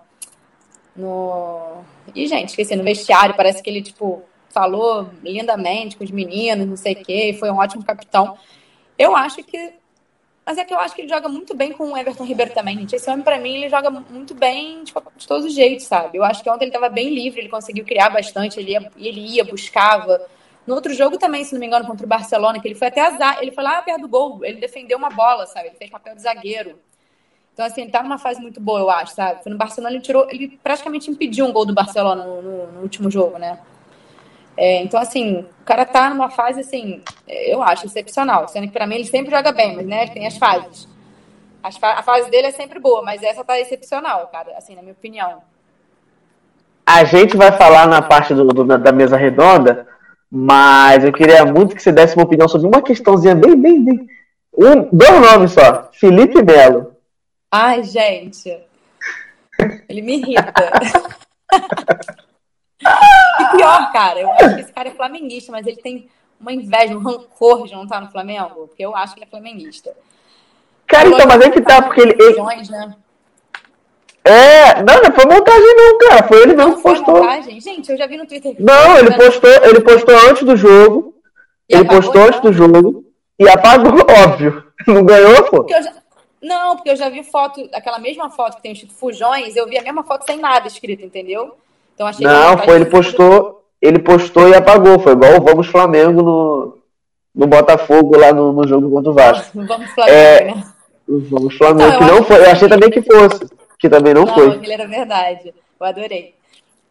no... E, gente, esqueci, no vestiário, parece que ele, tipo, falou lindamente com os meninos, não sei o quê, foi um ótimo capitão. Eu acho que. Mas é que eu acho que ele joga muito bem com o Everton Ribeiro também, gente. Esse homem, pra mim, ele joga muito bem de, de todos os jeitos, sabe? Eu acho que ontem ele tava bem livre, ele conseguiu criar bastante, ele ia, ele ia buscava no outro jogo também, se não me engano, contra o Barcelona, que ele foi até azar, ele foi lá perto do gol, ele defendeu uma bola, sabe? Ele fez papel de zagueiro. Então, assim, ele tá numa fase muito boa, eu acho, sabe? Foi no Barcelona, ele tirou, ele praticamente impediu um gol do Barcelona no, no, no último jogo, né? É, então, assim, o cara tá numa fase, assim, eu acho, excepcional. Sendo que pra mim ele sempre joga bem, mas, né, tem as fases. As fa a fase dele é sempre boa, mas essa tá excepcional, cara, assim, na minha opinião. A gente vai falar na parte do, do da mesa redonda mas eu queria muito que você desse uma opinião sobre uma questãozinha bem, bem, bem. Um, dois nomes só. Felipe Melo. Ai, gente. Ele me irrita. e pior, cara, eu acho que esse cara é flamenguista, mas ele tem uma inveja, um rancor de não estar no Flamengo, porque eu acho que ele é flamenguista. Cara, então, mas é que tá, porque ele. ele... Né? É, não, não foi montagem não, cara. Foi ele mesmo que postou. Montagem? Gente, eu já vi no Twitter. Não, ele postou, ele postou antes do jogo. E ele apagou, postou antes do jogo e apagou, óbvio. Não ganhou, pô. Porque já... Não, porque eu já vi foto, aquela mesma foto que tem escrito Fujões, eu vi a mesma foto sem nada escrito, entendeu? Então achei Não, foi ele postou, ele postou e apagou. Foi igual o Vamos Flamengo no, no Botafogo lá no, no jogo contra o Vasco. Vamos Flamengo, é, né? Vamos Flamengo, então, que não foi. Eu achei também que fosse que também não, não foi. Não, era verdade. Eu adorei.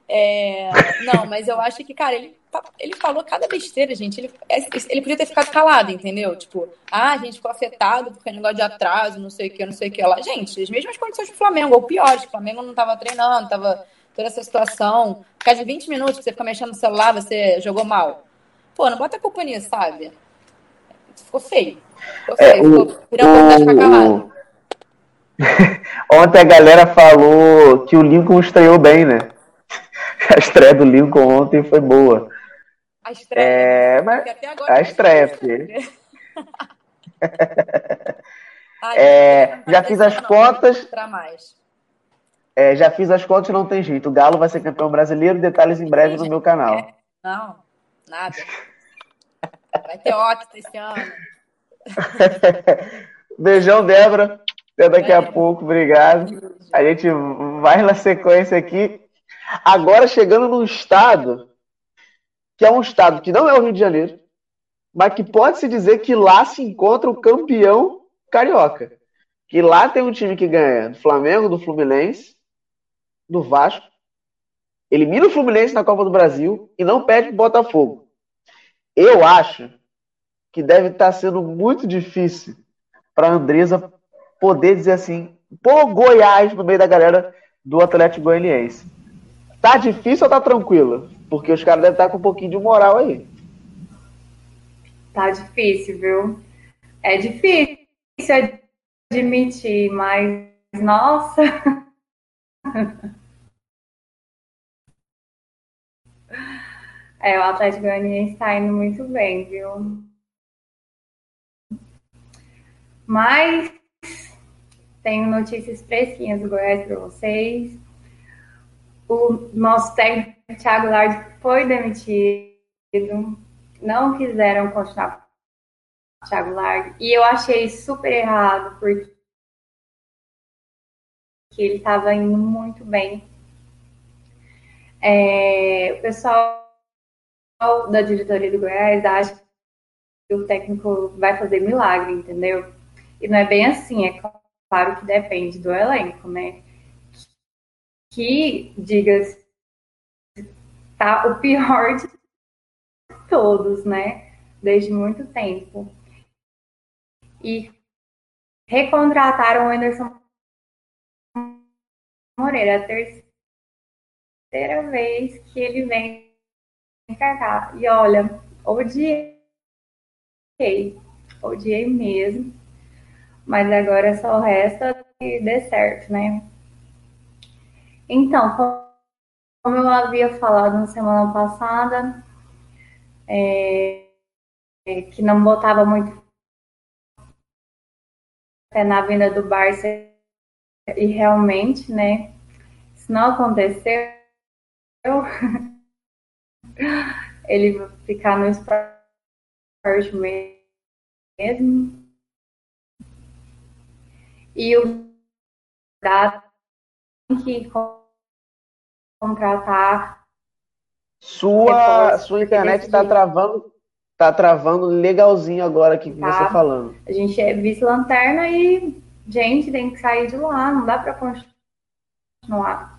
É... Não, mas eu acho que, cara, ele, ele falou cada besteira, gente. Ele, é, ele podia ter ficado calado, entendeu? Tipo, ah, a gente ficou afetado porque é negócio de atraso, não sei o que, não sei o que lá. Gente, as mesmas condições do Flamengo, ou piores, o Flamengo não tava treinando, tava toda essa situação. Por causa de 20 minutos que você fica mexendo no celular, você jogou mal. Pô, não bota a culpa nisso, sabe? Ficou feio. Ficou é, feio. É, ficou o... ontem a galera falou que o Lincoln estreou bem, né? A estreia do Lincoln ontem foi boa. A estreia? É, mas a estreia, filho. é, já fiz as contas. É, já fiz as contas e não tem jeito. O Galo vai ser campeão brasileiro. Detalhes em breve no meu canal. Não, nada. Vai ter ótimo esse ano. Beijão, Débora. Até daqui a pouco, obrigado. A gente vai na sequência aqui. Agora chegando num estado que é um estado que não é o Rio de Janeiro, mas que pode-se dizer que lá se encontra o campeão carioca. Que lá tem um time que ganha do Flamengo, do Fluminense, do Vasco, elimina o Fluminense na Copa do Brasil e não perde o Botafogo. Eu acho que deve estar sendo muito difícil para a Andresa poder dizer assim, pô, Goiás no meio da galera do Atlético Goianiense. Tá difícil ou tá tranquilo? Porque os caras devem estar com um pouquinho de moral aí. Tá difícil, viu? É difícil admitir, mas nossa. É, o Atlético Goianiense está indo muito bem, viu? Mas tenho notícias fresquinhas do Goiás para vocês. O nosso técnico Thiago Lardi foi demitido. Não quiseram continuar com o Thiago Lardi. E eu achei super errado, porque ele estava indo muito bem. É, o pessoal da diretoria do Goiás acha que o técnico vai fazer milagre, entendeu? E não é bem assim, é claro que depende do elenco, né? Que, diga-se, tá o pior de todos, né? Desde muito tempo. e recontrataram o Anderson Moreira. A terceira vez que ele vem. E olha, odiei. Odiei mesmo. Mas agora só resta que dê certo, né? Então, como eu havia falado na semana passada, é, que não botava muito fé na vinda do Barça e realmente, né, isso não aconteceu, ele ficar no esporte mesmo. E o dado que contratar. Sua, sua internet está travando, tá travando legalzinho agora aqui com tá. você falando. A gente é vice-lanterna e, gente, tem que sair de lá, não dá para continuar.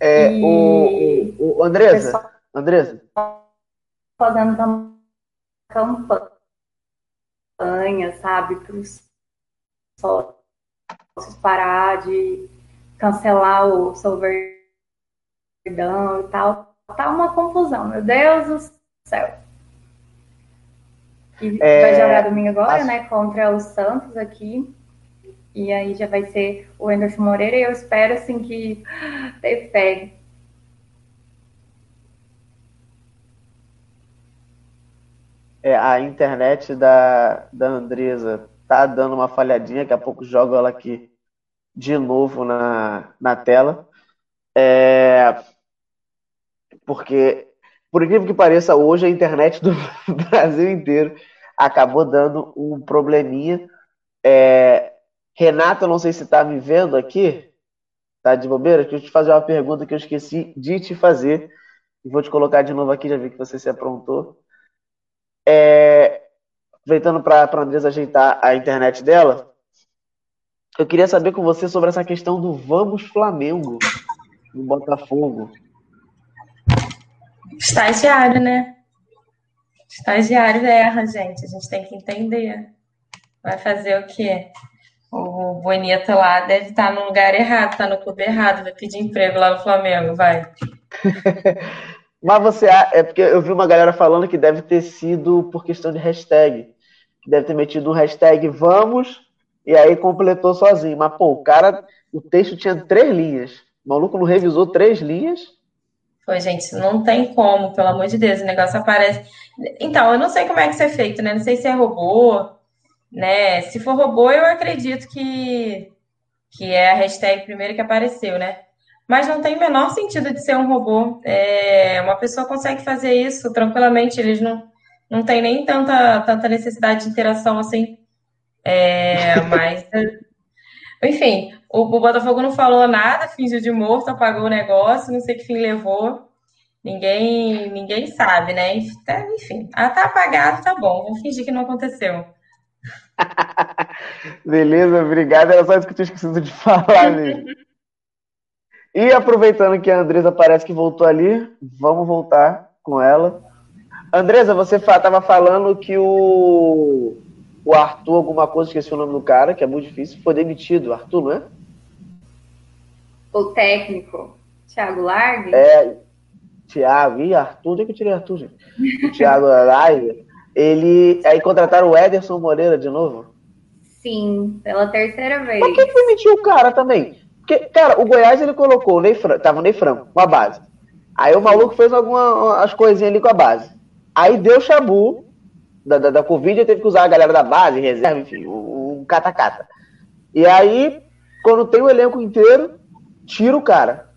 É, e... o, o, o Andresa, Andresa. Fazendo campanha, sabe, para os sócios parar de cancelar o Solverdão e tal. Tá uma confusão, meu Deus do céu. E é, vai jogar domingo agora, né? Contra o Santos aqui. E aí já vai ser o Anderson Moreira e eu espero assim que ter fé. É, a internet da, da Andresa tá dando uma falhadinha, daqui a pouco jogo ela aqui de novo na, na tela. É, porque, por incrível que pareça, hoje a internet do Brasil inteiro acabou dando um probleminha. É, Renata, não sei se está me vendo aqui, tá de bobeira? Deixa eu te fazer uma pergunta que eu esqueci de te fazer. E vou te colocar de novo aqui, já vi que você se aprontou. É, aproveitando para a Andresa ajeitar a internet dela, eu queria saber com você sobre essa questão do Vamos Flamengo no Botafogo. Estagiário, né? Estagiário erra, gente. A gente tem que entender. Vai fazer o quê? O Bonita lá deve estar no lugar errado, está no clube errado, vai pedir emprego lá no Flamengo, vai. Mas você é porque eu vi uma galera falando que deve ter sido por questão de hashtag. Deve ter metido um hashtag vamos e aí completou sozinho. Mas, pô, o cara, o texto tinha três linhas. O maluco não revisou três linhas. Foi, gente, não tem como, pelo amor de Deus, o negócio aparece. Então, eu não sei como é que isso é feito, né? Não sei se é robô, né? Se for robô, eu acredito que, que é a hashtag primeiro que apareceu, né? Mas não tem o menor sentido de ser um robô. É, uma pessoa consegue fazer isso tranquilamente, eles não, não tem nem tanta, tanta necessidade de interação assim. É, mas, enfim, o, o, Botafogo não falou nada, fingiu de morto, apagou o negócio, não sei que fim levou. Ninguém, ninguém sabe, né? Enfim, tá apagado, tá bom, vamos fingir que não aconteceu. Beleza, obrigado. Era só isso que eu tinha esquecido de falar mesmo. e aproveitando que a Andresa parece que voltou ali, vamos voltar com ela. Andresa, você estava falando que o o Arthur, alguma coisa, esqueci o nome do cara, que é muito difícil, foi demitido. Arthur, não é? O técnico, Thiago Largue? É, Thiago, e Arthur, onde é que eu tirei Arthur, gente? O Thiago Largue, ele. Aí contrataram o Ederson Moreira de novo? Sim, pela terceira vez. Por que demitiu o cara também? Porque, cara, o Goiás ele colocou o Ney Franco, tava o Ney Franco, com a base. Aí o maluco fez algumas coisinhas ali com a base. Aí deu chabu, da, da, da Covid, teve que usar a galera da base, reserva, enfim, o cata-cata. E aí, quando tem o elenco inteiro, tira o cara.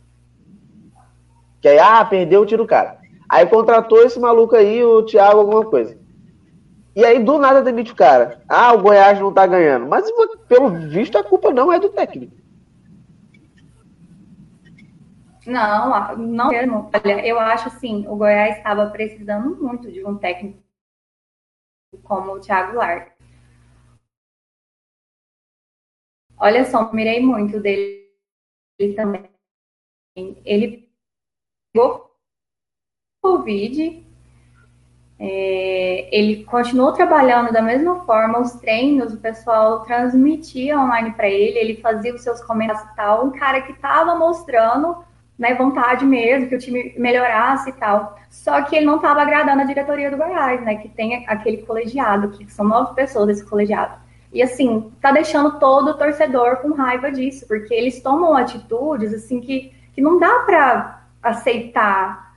Que aí, ah, perdeu, tira o cara. Aí contratou esse maluco aí, o Thiago, alguma coisa. E aí, do nada, demite o cara. Ah, o Goiás não tá ganhando. Mas, pelo visto, a culpa não é do técnico. Não, não mesmo. Olha, eu acho assim, o Goiás estava precisando muito de um técnico como o Thiago Lar. Olha só, mirei muito dele também. Ele pegou Covid, é, ele continuou trabalhando da mesma forma, os treinos, o pessoal transmitia online para ele, ele fazia os seus comentários e tal, um cara que estava mostrando né, vontade mesmo, que o time melhorasse e tal. Só que ele não estava agradando a diretoria do Goiás, né, que tem aquele colegiado, que são nove pessoas desse colegiado. E assim, tá deixando todo o torcedor com raiva disso, porque eles tomam atitudes assim que, que não dá para aceitar.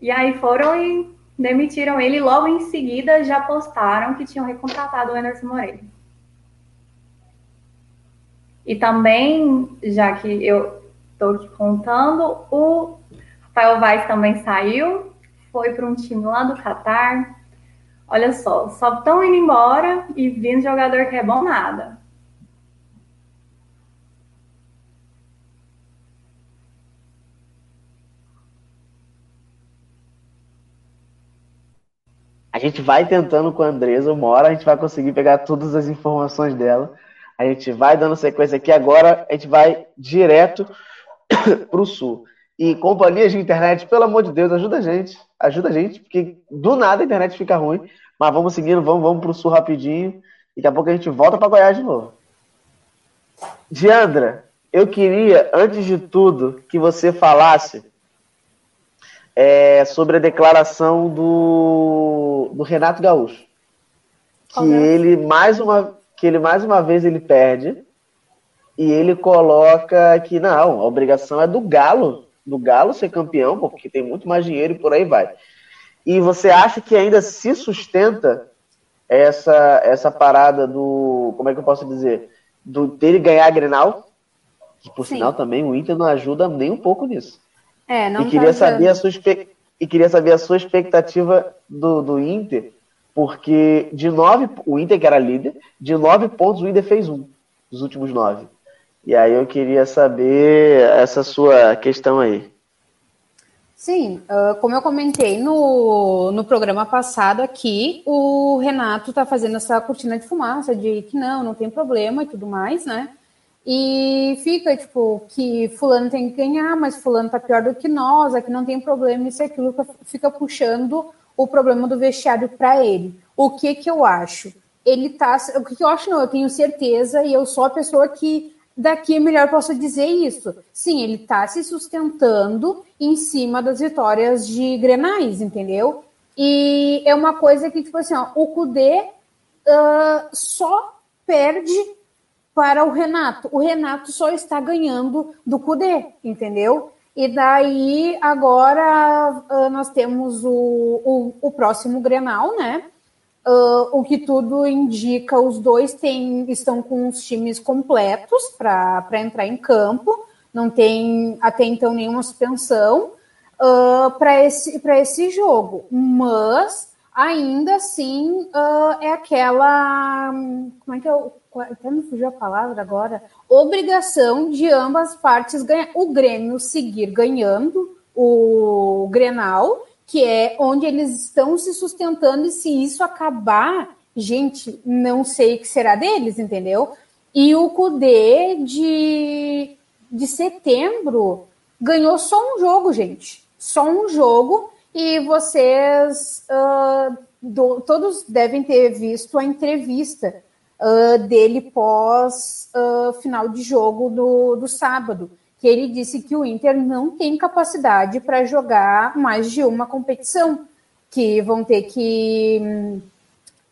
E aí foram e demitiram ele logo em seguida já postaram que tinham recontratado o Anderson Moreira. E também, já que eu estou aqui contando, o Rafael Vaz também saiu, foi para um time lá do Catar. Olha só, só estão indo embora e vindo jogador que é bom nada. Gente vai tentando com a Andresa, uma hora a gente vai conseguir pegar todas as informações dela. A gente vai dando sequência aqui. Agora a gente vai direto para o sul. E companhias de internet, pelo amor de Deus, ajuda a gente. Ajuda a gente, porque do nada a internet fica ruim. Mas vamos seguindo, vamos, vamos para o sul rapidinho. Daqui a pouco a gente volta para Goiás de novo. Diandra, eu queria, antes de tudo, que você falasse é, sobre a declaração do, do Renato Gaúcho. Que ele mais uma que ele mais uma vez ele perde e ele coloca que não, a obrigação é do Galo, do Galo ser campeão, porque tem muito mais dinheiro e por aí vai. E você acha que ainda se sustenta essa essa parada do, como é que eu posso dizer, do dele ganhar a Grenal? Que por Sim. sinal também o Inter não ajuda nem um pouco nisso. É, não e queria tá saber a sua e queria saber a sua expectativa do, do Inter, porque de nove, o Inter que era líder, de nove pontos o Inter fez um dos últimos nove. E aí eu queria saber essa sua questão aí. Sim, como eu comentei no, no programa passado aqui, o Renato está fazendo essa cortina de fumaça de que não, não tem problema e tudo mais, né? E fica, tipo, que fulano tem que ganhar, mas fulano tá pior do que nós, aqui não tem problema, isso e aquilo, fica puxando o problema do vestiário para ele. O que que eu acho? Ele tá, o que, que eu acho não, eu tenho certeza e eu sou a pessoa que daqui é melhor posso dizer isso. Sim, ele tá se sustentando em cima das vitórias de Grenais, entendeu? E é uma coisa que, tipo assim, ó, o Kudê uh, só perde para o Renato. O Renato só está ganhando do Cudê, entendeu? E daí agora uh, nós temos o, o, o, próximo Grenal, né? Uh, o que tudo indica, os dois tem, estão com os times completos para entrar em campo, não tem até então nenhuma suspensão uh, para esse, esse jogo. Mas ainda assim é aquela. Como é que é o até me fugiu a palavra agora, obrigação de ambas partes ganhar. O Grêmio seguir ganhando o Grenal, que é onde eles estão se sustentando, e se isso acabar, gente, não sei o que será deles, entendeu? E o Cudê de, de setembro ganhou só um jogo, gente. Só um jogo, e vocês uh, do, todos devem ter visto a entrevista uh, dele pós uh, final de jogo do, do sábado, que ele disse que o Inter não tem capacidade para jogar mais de uma competição, que vão ter que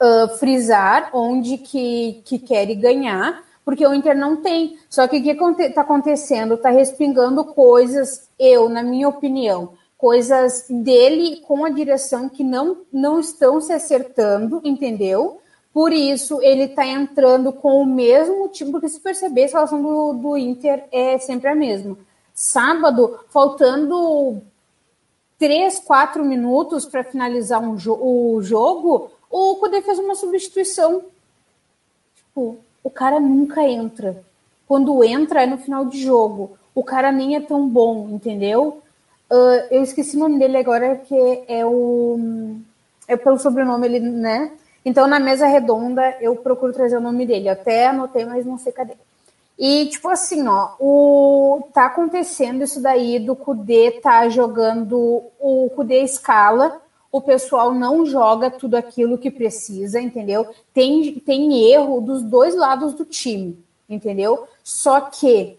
uh, frisar onde que, que quer ganhar, porque o Inter não tem. Só que o que está acontecendo? Está respingando coisas, eu, na minha opinião, coisas dele com a direção que não, não estão se acertando, entendeu? Por isso, ele está entrando com o mesmo time, porque se perceber, a relação do, do Inter é sempre a mesma. Sábado, faltando três, quatro minutos para finalizar um jo o jogo, o Kudê fez uma substituição. Tipo, o cara nunca entra. Quando entra é no final de jogo. O cara nem é tão bom, entendeu? Uh, eu esqueci o nome dele agora, que é o. É pelo sobrenome ele, né? Então, na mesa redonda, eu procuro trazer o nome dele. até anotei, mas não sei cadê. E, tipo assim, ó, o, tá acontecendo isso daí do Kudê tá jogando, o Kudê escala o pessoal não joga tudo aquilo que precisa, entendeu? Tem, tem erro dos dois lados do time, entendeu? Só que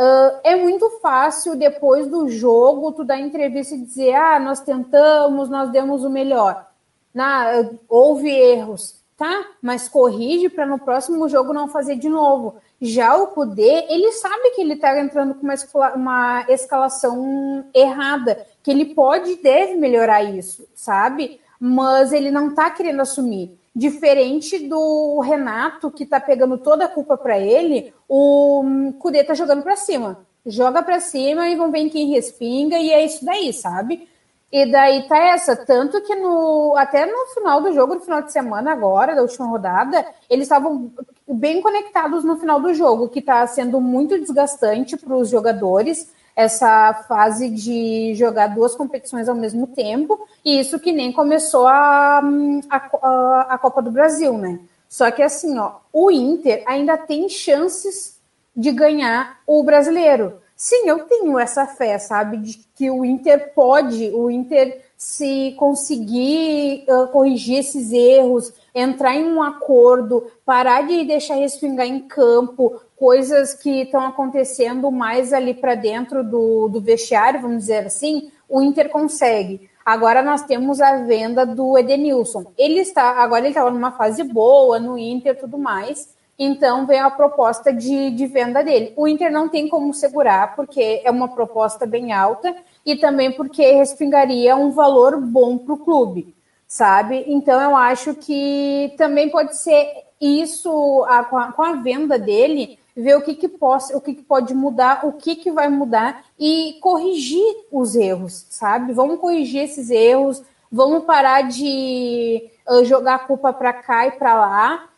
uh, é muito fácil depois do jogo tu dar entrevista e dizer, ah, nós tentamos, nós demos o melhor. Na, houve erros, tá? Mas corrige para no próximo jogo não fazer de novo. Já o Kudê, ele sabe que ele está entrando com uma, uma escalação errada, que ele pode e deve melhorar isso, sabe? Mas ele não está querendo assumir. Diferente do Renato, que está pegando toda a culpa para ele, o Kudê está jogando para cima. Joga para cima e vão ver quem respinga, e é isso daí, sabe? E daí tá essa, tanto que no até no final do jogo, no final de semana agora, da última rodada, eles estavam bem conectados no final do jogo, que está sendo muito desgastante para os jogadores essa fase de jogar duas competições ao mesmo tempo, e isso que nem começou a, a, a Copa do Brasil, né? Só que assim, ó, o Inter ainda tem chances de ganhar o brasileiro. Sim, eu tenho essa fé, sabe, de que o Inter pode, o Inter se conseguir uh, corrigir esses erros, entrar em um acordo, parar de deixar respingar em campo coisas que estão acontecendo mais ali para dentro do, do vestiário, vamos dizer assim, o Inter consegue. Agora nós temos a venda do Edenilson. Ele está, agora ele estava numa fase boa no Inter tudo mais, então veio a proposta de, de venda dele. O Inter não tem como segurar, porque é uma proposta bem alta e também porque respingaria um valor bom para o clube, sabe? Então eu acho que também pode ser isso, a, com, a, com, a, venda dele, ver o que, que, possa, o que, que pode mudar, o que, que vai mudar e corrigir os erros, sabe? Vamos corrigir esses erros, vamos parar de uh, jogar a culpa para cá e para lá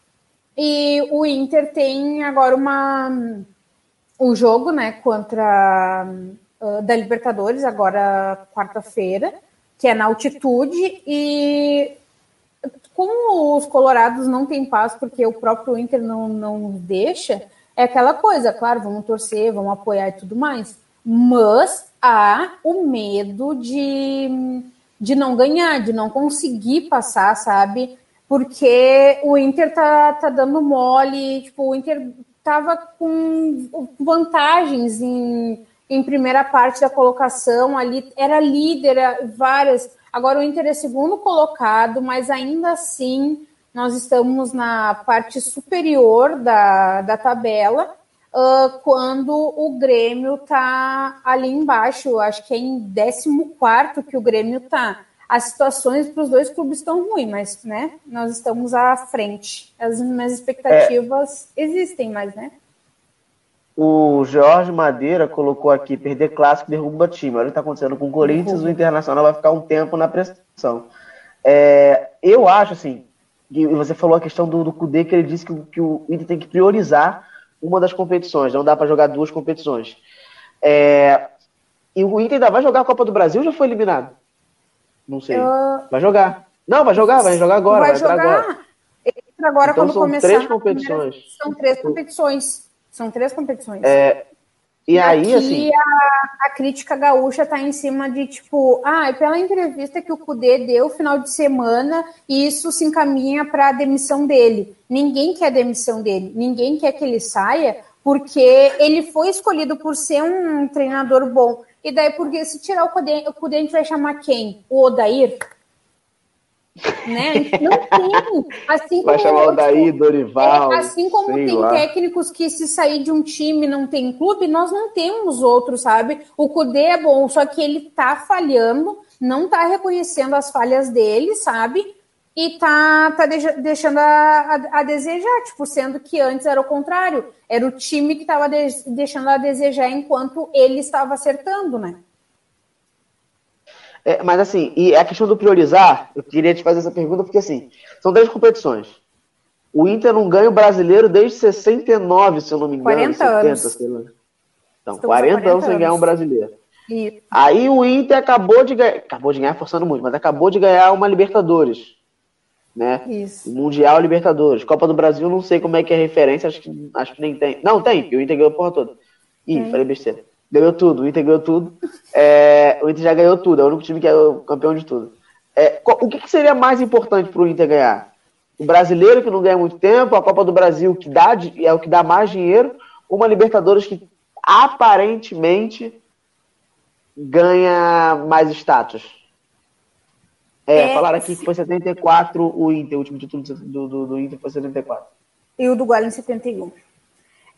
e o Inter tem agora uma o jogo, né, contra uh, da Libertadores agora quarta-feira, que é na altitude e como os colorados não têm paz porque o próprio Inter não, não deixa, é aquela coisa, claro, vamos torcer, vamos apoiar e tudo mais, mas há o medo de, de não ganhar, de não conseguir passar, sabe? Porque o Inter tá, tá dando mole, tipo, o Inter tava com vantagens em, em primeira parte da colocação, ali era líder, várias. Agora o Inter é segundo colocado, mas ainda assim nós estamos na parte superior da, da tabela, uh, quando o Grêmio tá ali embaixo, acho que é em 14 que o Grêmio tá as situações para os dois clubes estão ruins, mas né, nós estamos à frente. As minhas expectativas é. existem, mas né? O Jorge Madeira colocou aqui: perder clássico derruba time. Olha o que está acontecendo com o Corinthians, o Internacional vai ficar um tempo na pressão. É, eu acho assim, e você falou a questão do, do Cudê, que ele disse que, que o Inter tem que priorizar uma das competições, não dá para jogar duas competições. É, e o Inter ainda vai jogar a Copa do Brasil ou já foi eliminado? Não sei. Vai jogar. Não, vai jogar, vai jogar agora. Vai, vai jogar. agora. Entra agora então, quando são começar. Três competições. São três competições. São três competições. É, e aí, Aqui, assim. A, a crítica gaúcha tá em cima de, tipo, ah, pela entrevista que o Cudê deu final de semana, isso se encaminha para a demissão dele. Ninguém quer a demissão dele. Ninguém quer que ele saia, porque ele foi escolhido por ser um treinador bom. E daí, porque se tirar o Cudê, o Cudê a gente vai chamar quem? O Odair? né? Não tem. Assim vai como, chamar o Odair, Dorival. é, assim como tem lá. técnicos que se sair de um time não tem clube, nós não temos outros, sabe? O Cudê é bom, só que ele tá falhando, não tá reconhecendo as falhas dele, sabe? E tá, tá deixando a, a, a, desejar, tipo, sendo que antes era o contrário, era o time que estava de, deixando a desejar enquanto ele estava acertando, né? É, mas assim, e a questão do priorizar, eu queria te fazer essa pergunta, porque assim, são três competições. O Inter não ganha o brasileiro desde 69, se eu não me engano. 40 70, anos. sei lá. Então, Estamos 40, 40 anos sem ganhar um brasileiro. Isso. Aí o Inter acabou de ganhar, acabou de ganhar forçando muito, mas acabou de ganhar uma Libertadores, né? Isso. Mundial Libertadores. Copa do Brasil, não sei como é que é a referência, acho que, acho que nem tem. Não, tem, porque o Inter ganhou a porra toda. Ih, Tem. falei besteira. Ganhou tudo, o Inter ganhou tudo. É, o Inter já ganhou tudo, é o único time que é o campeão de tudo. É, o que, que seria mais importante para o Inter ganhar? O brasileiro que não ganha muito tempo, a Copa do Brasil que dá é o que dá mais dinheiro, uma Libertadores que aparentemente ganha mais status. É, é falaram aqui que foi 74 o Inter, o último título do, do, do Inter foi 74. E o do Guarani 71.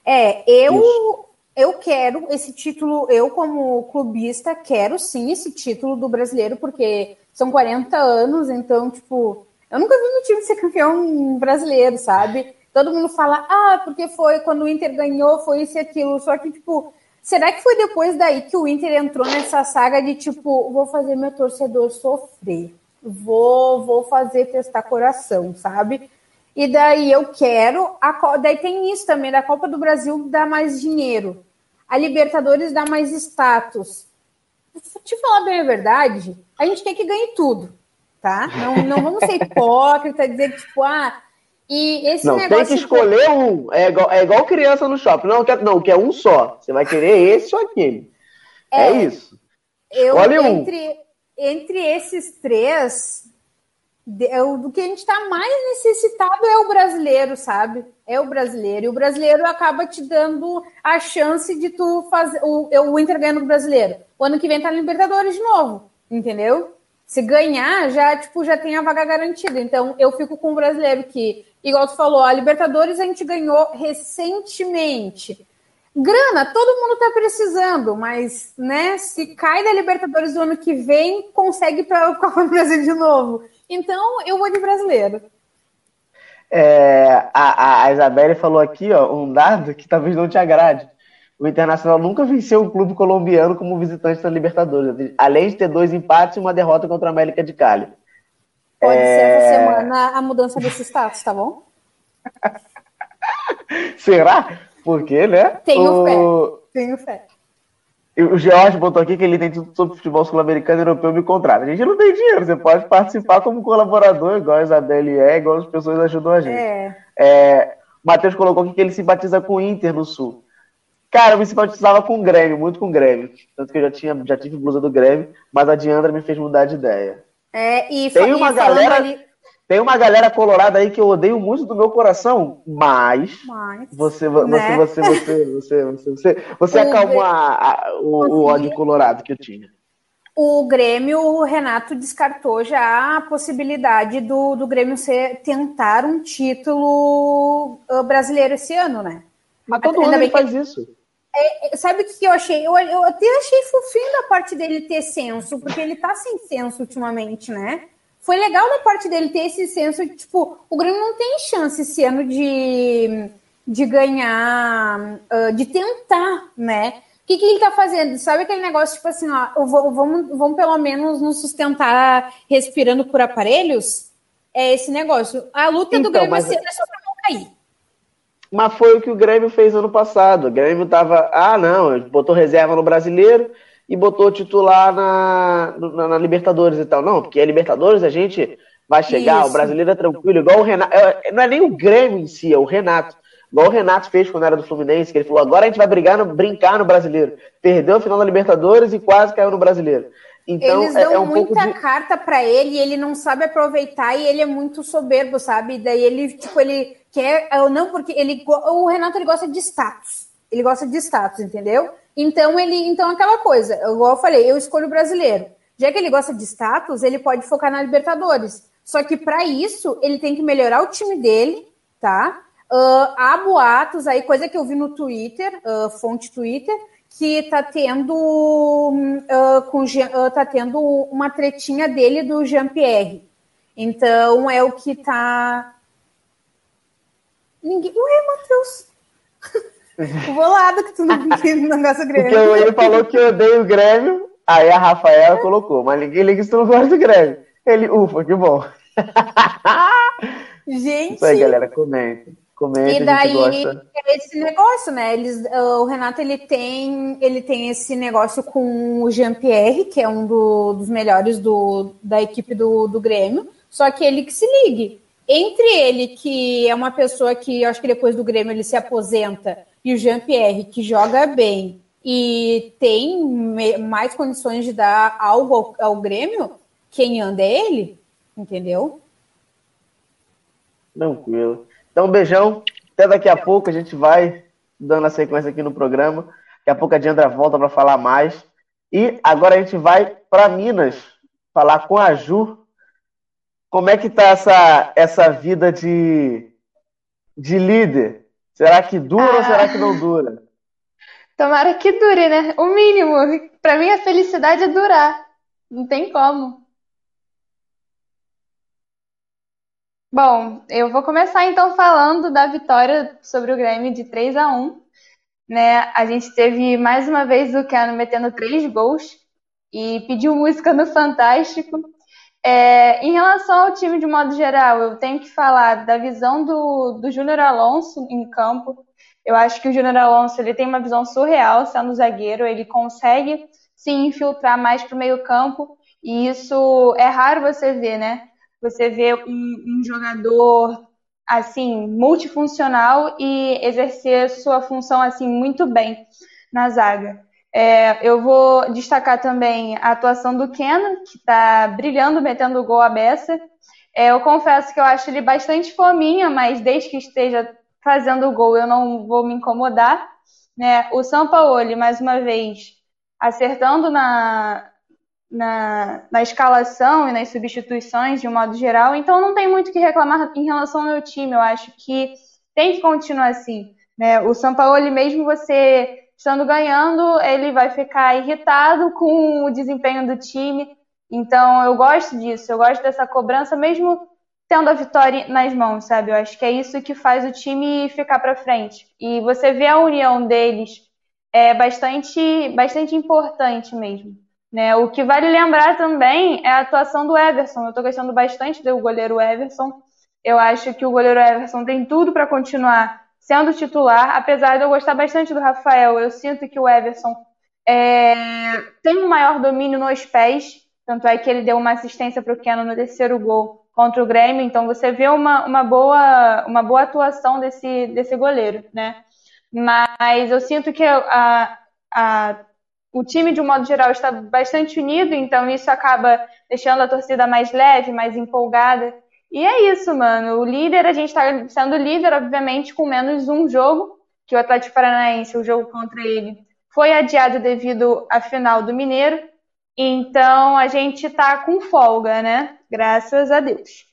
É, eu eu quero esse título, eu como clubista quero sim esse título do brasileiro, porque são 40 anos, então, tipo, eu nunca vi meu time ser campeão brasileiro, sabe? Todo mundo fala, ah, porque foi quando o Inter ganhou, foi isso e aquilo. Só que, tipo, será que foi depois daí que o Inter entrou nessa saga de, tipo, vou fazer meu torcedor sofrer? Vou, vou fazer testar coração, sabe? E daí eu quero. A, daí tem isso também, da Copa do Brasil dá mais dinheiro a Libertadores dá mais status. Te falar bem a verdade, a gente quer que ganhe tudo, tá? Não, não vamos ser hipócrita, dizer que, tipo, ah, e esse não, negócio. Tem que escolher um. É igual, é igual criança no shopping. Não, quer, não, quer um só. Você vai querer esse ou aquele. É, é isso. Escolhe eu, um. Entre, esses três, é do que a gente está mais necessitado é o brasileiro, sabe? É o brasileiro. E o brasileiro acaba te dando a chance de tu fazer o, o Inter ganhando o brasileiro. O ano que vem tá na Libertadores de novo, entendeu? Se ganhar, já tipo já tem a vaga garantida. Então eu fico com o brasileiro que, igual tu falou, a Libertadores a gente ganhou recentemente. Grana, todo mundo tá precisando, mas, né, se cai da Libertadores do ano que vem, consegue para o Copa do Brasil de novo. Então, eu vou de brasileiro. É, a, a Isabelle falou aqui, ó, um dado que talvez não te agrade. O Internacional nunca venceu um clube colombiano como visitante da Libertadores, além de ter dois empates e uma derrota contra a América de Cali. Pode é... ser essa semana a mudança desse status, tá bom? Será? Porque, né? Tenho o... fé. Tenho fé. O George botou aqui que ele tem tudo sobre futebol sul-americano e europeu me contrata. A gente não tem dinheiro, você pode participar como colaborador, igual a Isabelle é, igual as pessoas ajudam a gente. É. É, o Matheus colocou aqui que ele simpatiza com o Inter no Sul. Cara, eu me simpatizava com o Grêmio, muito com o Grêmio. Tanto que eu já, tinha, já tive blusa do Grêmio, mas a Diandra me fez mudar de ideia. É, e tem uma galera. Ali... Tem uma galera colorada aí que eu odeio muito do meu coração, mas, você, né? você, você, você, você, você, você, você acalmou o, o ódio colorado que eu tinha. O Grêmio, o Renato descartou já a possibilidade do, do Grêmio ser, tentar um título uh, brasileiro esse ano, né? Mas todo mundo ele faz isso. É, é, sabe o que eu achei? Eu, eu até achei fofinho da parte dele ter senso, porque ele tá sem senso ultimamente, né? Foi legal da parte dele ter esse senso de, tipo, o Grêmio não tem chance esse ano de, de ganhar, uh, de tentar, né? O que, que ele tá fazendo? Sabe aquele negócio, tipo assim, ó, vamos, vamos pelo menos nos sustentar respirando por aparelhos? É esse negócio. A luta então, do Grêmio mas... é só pra não cair. Mas foi o que o Grêmio fez ano passado. O Grêmio tava, ah, não, botou reserva no brasileiro, e botou titular na, na, na, Libertadores e tal. Não, porque a Libertadores a gente vai chegar, Isso. o brasileiro é tranquilo, igual o Renato. É, não é nem o Grêmio em si, é o Renato. Igual o Renato fez quando era do Fluminense, que ele falou: agora a gente vai brigar no, brincar no brasileiro. Perdeu a final da Libertadores e quase caiu no brasileiro. Então, Eles dão é, é um muita de... carta para ele e ele não sabe aproveitar e ele é muito soberbo, sabe? Daí ele, tipo, ele quer. Não, porque ele. O Renato ele gosta de status. Ele gosta de status, entendeu? Então, ele, então aquela coisa, igual eu falei, eu escolho o brasileiro. Já que ele gosta de status, ele pode focar na Libertadores. Só que para isso, ele tem que melhorar o time dele, tá? Uh, há boatos aí, coisa que eu vi no Twitter, uh, fonte Twitter, que tá tendo, uh, com, uh, tá tendo uma tretinha dele do Jean-Pierre. Então é o que tá. Ninguém. Ué, Matheus! O bolado que tu não, que não gosta do Grêmio. Porque ele falou que eu odeio o Grêmio, aí a Rafaela colocou, mas ninguém liga se tu não gosta do Grêmio. Ele, ufa, que bom. Gente. Isso aí, galera, comenta. Comenta, e daí é esse negócio, né? Eles, o Renato ele tem, ele tem esse negócio com o Jean-Pierre, que é um do, dos melhores do, da equipe do, do Grêmio. Só que ele que se ligue. Entre ele, que é uma pessoa que eu acho que depois do Grêmio ele se aposenta, e o Jean-Pierre, que joga bem e tem mais condições de dar algo ao, ao Grêmio, quem anda é ele, entendeu? Tranquilo. Então, beijão. Até daqui a pouco a gente vai dando a sequência aqui no programa. Daqui a pouco a Diandra volta para falar mais. E agora a gente vai para Minas falar com a Ju. Como é que tá essa, essa vida de, de líder? Será que dura ah. ou será que não dura? Tomara que dure, né? O mínimo. Para mim, a felicidade é durar. Não tem como. Bom, eu vou começar então falando da vitória sobre o Grêmio de 3 a 1 né? A gente teve mais uma vez o Cano metendo três gols e pediu música no Fantástico. É, em relação ao time de modo geral, eu tenho que falar da visão do, do Júnior Alonso em campo. Eu acho que o Júnior Alonso ele tem uma visão surreal sendo zagueiro, ele consegue se infiltrar mais para o meio campo e isso é raro você ver, né? Você vê um, um jogador assim multifuncional e exercer sua função assim muito bem na zaga. É, eu vou destacar também a atuação do Ken, que está brilhando, metendo gol à beça. É, eu confesso que eu acho ele bastante fominha, mas desde que esteja fazendo gol eu não vou me incomodar. Né? O São Paulo, mais uma vez, acertando na, na, na escalação e nas substituições de um modo geral, então não tem muito o que reclamar em relação ao meu time. Eu acho que tem que continuar assim. Né? O São Paulo, mesmo você estando ganhando, ele vai ficar irritado com o desempenho do time. Então eu gosto disso, eu gosto dessa cobrança, mesmo tendo a vitória nas mãos, sabe? Eu acho que é isso que faz o time ficar para frente. E você vê a união deles é bastante, bastante importante mesmo. Né? O que vale lembrar também é a atuação do Everson. Eu estou gostando bastante do goleiro Everson. Eu acho que o goleiro Everson tem tudo para continuar sendo titular, apesar de eu gostar bastante do Rafael. Eu sinto que o Everson é, tem um maior domínio nos pés, tanto é que ele deu uma assistência para o Keno no terceiro gol contra o Grêmio. Então você vê uma, uma, boa, uma boa atuação desse, desse goleiro, né? Mas eu sinto que a, a o time, de um modo geral, está bastante unido, então isso acaba deixando a torcida mais leve, mais empolgada. E é isso, mano. O líder, a gente está sendo líder, obviamente, com menos um jogo, que o Atlético Paranaense, o jogo contra ele, foi adiado devido à final do Mineiro. Então a gente está com folga, né? Graças a Deus.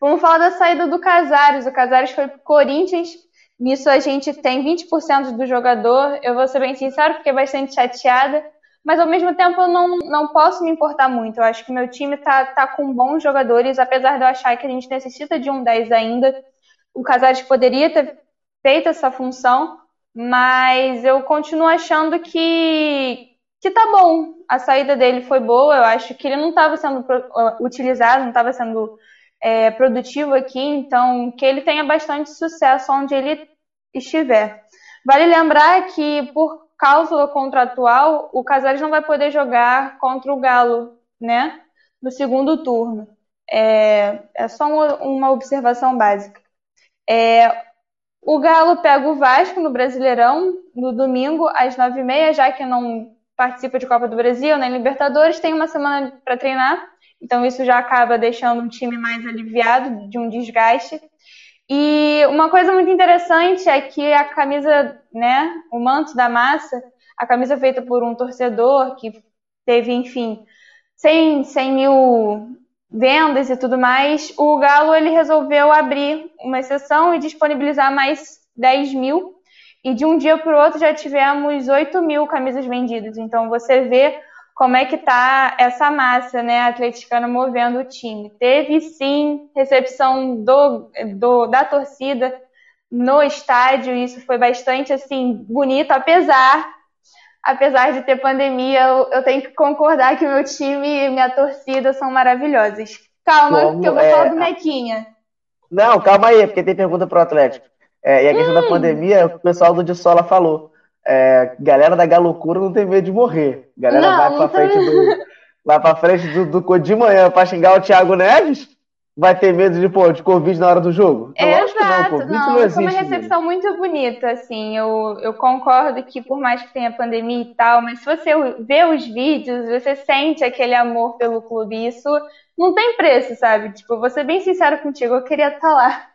Vamos falar da saída do Casares. O Casares foi pro Corinthians Nisso a gente tem 20% do jogador. Eu vou ser bem sincero, fiquei bastante chateada, mas ao mesmo tempo eu não, não posso me importar muito. Eu acho que meu time tá, tá com bons jogadores, apesar de eu achar que a gente necessita de um 10 ainda. O Casares poderia ter feito essa função, mas eu continuo achando que, que tá bom. A saída dele foi boa, eu acho que ele não estava sendo utilizado, não estava sendo é, produtivo aqui, então que ele tenha bastante sucesso onde ele estiver. Vale lembrar que, por cláusula contratual, o Casares não vai poder jogar contra o Galo, né? No segundo turno. É, é só uma, uma observação básica. É, o Galo pega o Vasco no Brasileirão no domingo às nove e meia, já que não participa de Copa do Brasil nem Libertadores, tem uma semana para treinar. Então isso já acaba deixando um time mais aliviado de um desgaste. E uma coisa muito interessante é que a camisa, né, o manto da massa, a camisa feita por um torcedor que teve, enfim, 100, 100 mil vendas e tudo mais, o Galo ele resolveu abrir uma exceção e disponibilizar mais 10 mil. E de um dia para o outro já tivemos 8 mil camisas vendidas. Então você vê como é que tá essa massa, né, atleticana movendo o time. Teve sim recepção do, do, da torcida no estádio, isso foi bastante assim bonito, apesar apesar de ter pandemia, eu, eu tenho que concordar que meu time e minha torcida são maravilhosas. Calma, Como que eu vou é... falar do Mequinha. Não, calma aí, porque tem pergunta pro Atlético. É, e a questão hum. da pandemia, o pessoal do de Sola falou. É, galera da Galocura não tem medo de morrer. Galera não, vai pra não frente do. Vai pra frente do, do de manhã pra xingar o Thiago Neves? Vai ter medo de, pô, de Covid na hora do jogo? Então, Exato. não, não, não existe. Foi uma recepção muito bonita, assim. Eu, eu concordo que por mais que tenha pandemia e tal, mas se você vê os vídeos, você sente aquele amor pelo clube. Isso não tem preço, sabe? Tipo, vou ser bem sincero contigo, eu queria estar lá.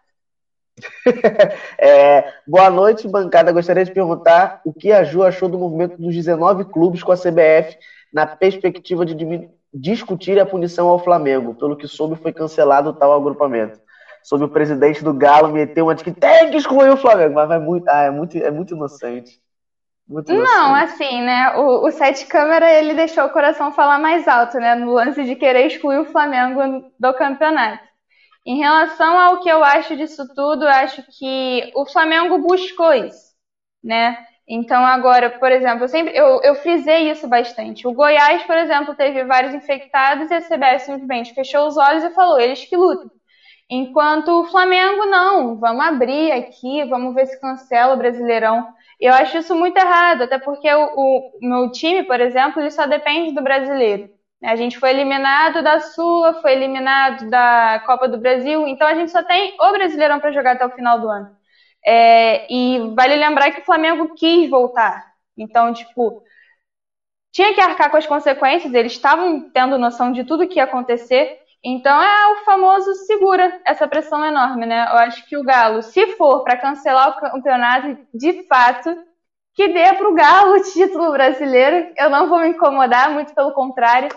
é, boa noite, bancada. Gostaria de perguntar o que a Ju achou do movimento dos 19 clubes com a CBF na perspectiva de discutir a punição ao Flamengo. Pelo que soube, foi cancelado tal agrupamento. Sobre o presidente do Galo meter uma de que tem que excluir o Flamengo, mas vai muito, ah, é muito, é muito inocente. Muito Não, assim, né? O, o Sete Câmara ele deixou o coração falar mais alto, né? No lance de querer excluir o Flamengo do campeonato. Em relação ao que eu acho disso tudo, eu acho que o Flamengo buscou isso, né? Então, agora, por exemplo, eu sempre eu, eu frisei isso bastante. O Goiás, por exemplo, teve vários infectados e a simplesmente fechou os olhos e falou: eles que lutam. Enquanto o Flamengo, não, vamos abrir aqui, vamos ver se cancela o Brasileirão. Eu acho isso muito errado, até porque o, o meu time, por exemplo, ele só depende do brasileiro. A gente foi eliminado da Sula, foi eliminado da Copa do Brasil, então a gente só tem o Brasileirão para jogar até o final do ano. É, e vale lembrar que o Flamengo quis voltar. Então, tipo, tinha que arcar com as consequências, eles estavam tendo noção de tudo que ia acontecer. Então é o famoso segura essa pressão enorme, né? Eu acho que o Galo, se for para cancelar o campeonato, de fato, que dê para o Galo o título brasileiro. Eu não vou me incomodar, muito pelo contrário.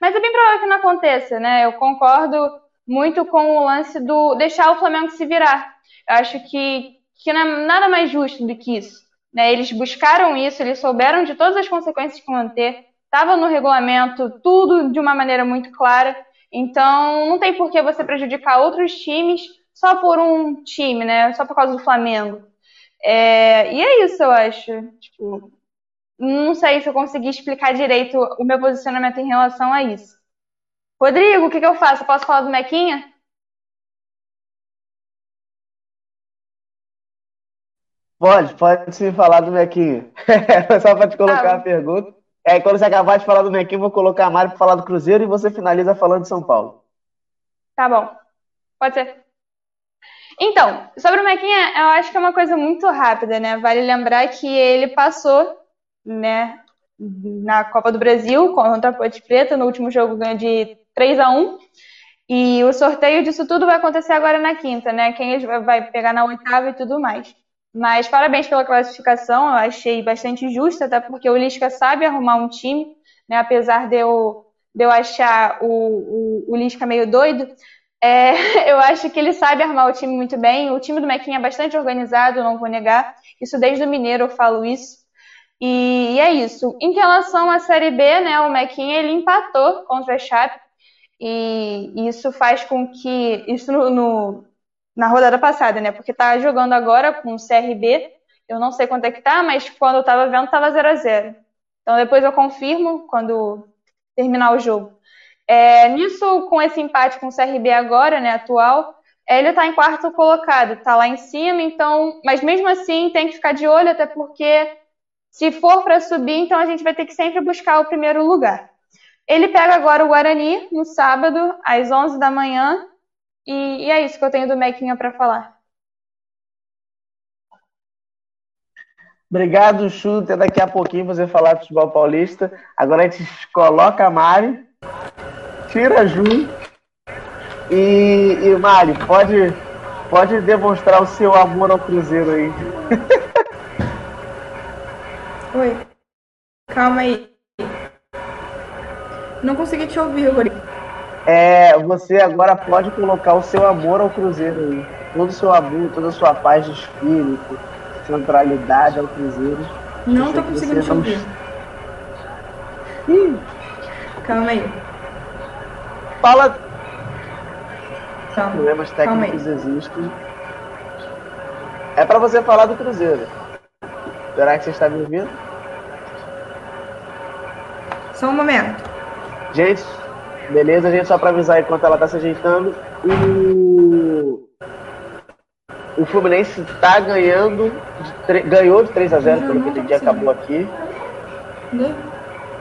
Mas é bem provável que não aconteça, né? Eu concordo muito com o lance do deixar o Flamengo se virar. Eu acho que que não é nada mais justo do que isso. Né? Eles buscaram isso, eles souberam de todas as consequências que vão ter, estava no regulamento, tudo de uma maneira muito clara. Então, não tem por que você prejudicar outros times só por um time, né? Só por causa do Flamengo. É, e é isso, eu acho. Tipo, não sei se eu consegui explicar direito o meu posicionamento em relação a isso. Rodrigo, o que, que eu faço? Eu posso falar do Mequinha? Pode, pode se falar do Mequinho. Só para te colocar ah, a pergunta. É, quando você acabar de falar do Mequinho, vou colocar a Mari para falar do Cruzeiro e você finaliza falando de São Paulo. Tá bom. Pode ser. Então, sobre o Mequinha, eu acho que é uma coisa muito rápida, né? Vale lembrar que ele passou, né, na Copa do Brasil contra a Ponte Preta, no último jogo ganhou de 3 a 1 e o sorteio disso tudo vai acontecer agora na quinta, né? Quem vai pegar na oitava e tudo mais. Mas parabéns pela classificação, eu achei bastante justa, até porque o Lisca sabe arrumar um time, né? apesar de eu, de eu achar o, o, o Lisca meio doido, é, eu acho que ele sabe armar o time muito bem. O time do Mequinha é bastante organizado, não vou negar. Isso desde o Mineiro eu falo isso. E, é isso. Em relação à Série B, né, o Mequinha ele empatou contra a Chape. E isso faz com que. Isso no, no na rodada passada, né? Porque tá jogando agora com o CRB. Eu não sei quanto é que tá, mas quando eu tava vendo, tava 0 a 0 Então depois eu confirmo quando terminar o jogo. É, nisso, com esse empate com o CRB agora, né, atual, ele tá em quarto colocado, tá lá em cima, então, mas mesmo assim tem que ficar de olho, até porque se for para subir, então a gente vai ter que sempre buscar o primeiro lugar. Ele pega agora o Guarani no sábado, às 11 da manhã, e, e é isso que eu tenho do Mequinha para falar. Obrigado, Chu. Até daqui a pouquinho você falar de futebol paulista. Agora a gente coloca a Mari, tira a Ju. E, e Mari, pode, pode demonstrar o seu amor ao Cruzeiro aí. Oi. Calma aí. Não consegui te ouvir, Guri é, você agora pode colocar o seu amor ao Cruzeiro aí. Todo o seu amor, toda a sua paz de espírito, centralidade ao Cruzeiro. Não tô conseguindo te ouvir. Ih. Calma aí. Fala. Calma. Problemas técnicos existem. É para você falar do Cruzeiro. Será que você está me ouvindo? Só um momento. Gente, Beleza, gente, só para avisar enquanto ela tá se ajeitando. O, o Fluminense tá ganhando, de ganhou de 3 a 0 pelo que entendi, acabou aqui. Né?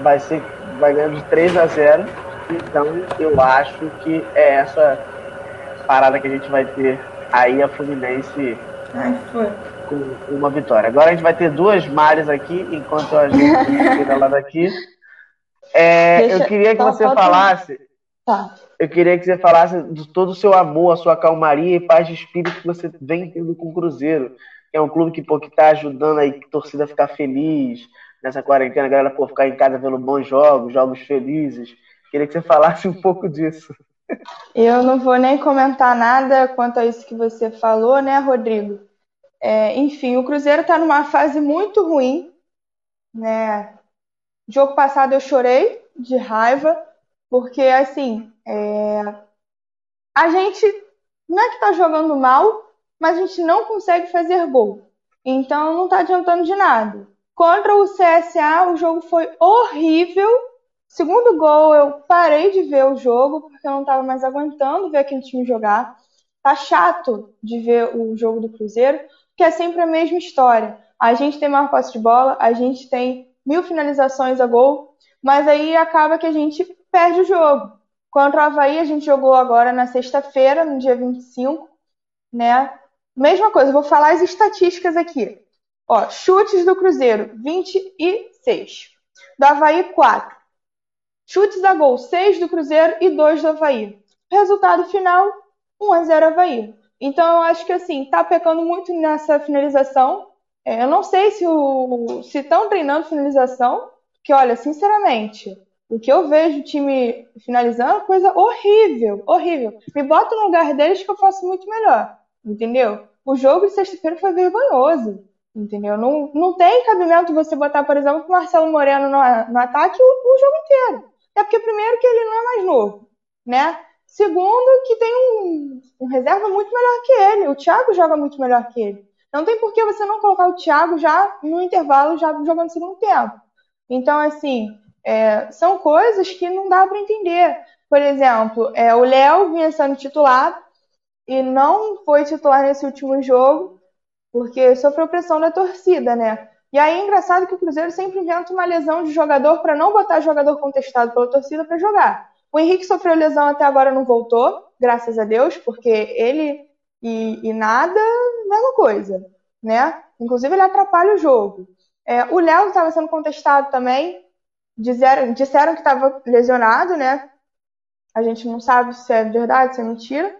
Vai, ser, vai ganhando de 3 a 0 Então eu acho que é essa parada que a gente vai ter aí a Fluminense Ai, foi. Com uma vitória. Agora a gente vai ter duas Mares aqui, enquanto a gente fica lá daqui. É, Deixa- eu queria que só você falasse, Tá. eu queria que você falasse de todo o seu amor, a sua calmaria e paz de espírito que você vem tendo com o Cruzeiro. que É um clube que, pô, que tá ajudando aí a torcida a ficar feliz nessa quarentena, a galera pô, ficar em casa vendo bons jogos, jogos felizes. Queria que você falasse um pouco disso. Eu não vou nem comentar nada quanto a isso que você falou, né, Rodrigo? É, enfim, o Cruzeiro está numa fase muito ruim, né? Jogo passado eu chorei de raiva, porque assim, é, a gente não é que tá jogando mal, mas a gente não consegue fazer gol. Então não tá adiantando de nada. Contra o CSA, o jogo foi horrível. Segundo gol, eu parei de ver o jogo, porque eu não estava mais aguentando ver aquele time jogar. Tá chato de ver o jogo do Cruzeiro, porque é sempre a mesma história. A gente tem maior posse de bola, a gente tem mil finalizações a gol, mas aí acaba que a gente perde o jogo. Contra o Havaí, a gente jogou agora na sexta-feira, no dia 25, né? Mesma coisa, vou falar as estatísticas aqui. Ó, chutes do Cruzeiro, 26. Do Havaí, 4. Chutes a gol, 6 do Cruzeiro e 2 do Havaí. Resultado final, 1 a 0 Havaí. Então eu acho que assim, tá pecando muito nessa finalização. É, eu não sei se o se estão treinando finalização, que olha, sinceramente, o que eu vejo o time finalizando é coisa horrível, horrível. Me bota no lugar deles que eu faço muito melhor, entendeu? O jogo de sexta-feira foi vergonhoso, entendeu? Não, não tem cabimento você botar, por exemplo, o Marcelo Moreno no, no ataque o, o jogo inteiro. É porque, primeiro, que ele não é mais novo, né? Segundo, que tem um, um reserva muito melhor que ele. O Thiago joga muito melhor que ele. Não tem por que você não colocar o Thiago já no intervalo, já jogando segundo tempo. Então, assim, é, são coisas que não dá para entender. Por exemplo, é, o Léo vinha sendo titular e não foi titular nesse último jogo porque sofreu pressão da torcida, né? E aí é engraçado que o Cruzeiro sempre inventa uma lesão de jogador para não botar jogador contestado pela torcida para jogar. O Henrique sofreu lesão até agora não voltou, graças a Deus, porque ele e, e nada, mesma coisa, né? Inclusive ele atrapalha o jogo. É, o Léo estava sendo contestado também, disseram, disseram que estava lesionado, né? A gente não sabe se é verdade, se é mentira.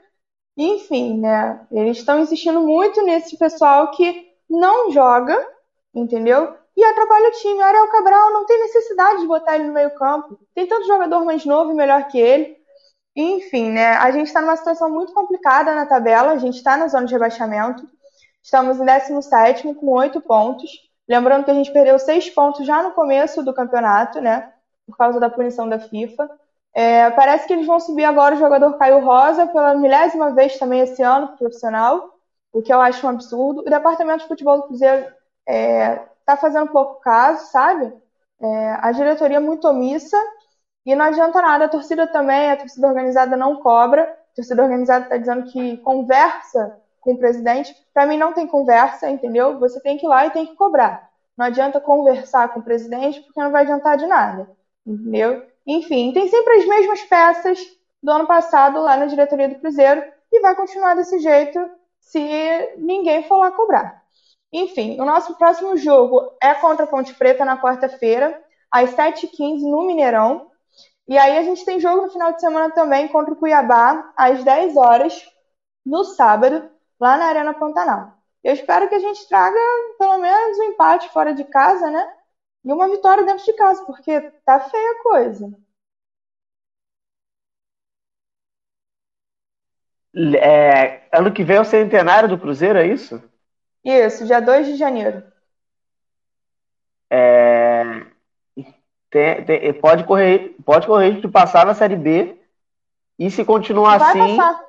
Enfim, né? Eles estão insistindo muito nesse pessoal que não joga, entendeu? E atrapalha o time. O Ariel Cabral não tem necessidade de botar ele no meio-campo. Tem tanto jogador mais novo e melhor que ele. Enfim, né? A gente está numa situação muito complicada na tabela. A gente está na zona de rebaixamento. Estamos em 17 com 8 pontos. Lembrando que a gente perdeu 6 pontos já no começo do campeonato, né? Por causa da punição da FIFA. É, parece que eles vão subir agora o jogador Caio Rosa pela milésima vez também esse ano profissional, o que eu acho um absurdo. O departamento de futebol do Cruzeiro é, tá fazendo pouco caso, sabe? É, a diretoria é muito omissa e não adianta nada. A torcida também, a torcida organizada não cobra. A torcida organizada está dizendo que conversa com o presidente. Para mim não tem conversa, entendeu? Você tem que ir lá e tem que cobrar. Não adianta conversar com o presidente porque não vai adiantar de nada, entendeu? Enfim, tem sempre as mesmas peças do ano passado lá na diretoria do Cruzeiro e vai continuar desse jeito se ninguém for lá cobrar. Enfim, o nosso próximo jogo é contra a Ponte Preta na quarta-feira, às 7h15 no Mineirão. E aí a gente tem jogo no final de semana também contra o Cuiabá, às 10 horas, no sábado, lá na Arena Pantanal. Eu espero que a gente traga pelo menos um empate fora de casa, né? E uma vitória dentro de casa, porque tá feia a coisa. É, ano que vem é o centenário do Cruzeiro, é isso? Isso, dia 2 de janeiro. É, tem- tem- pode correr, pode correr de passar na Série B. E se continuar Vai assim, passar.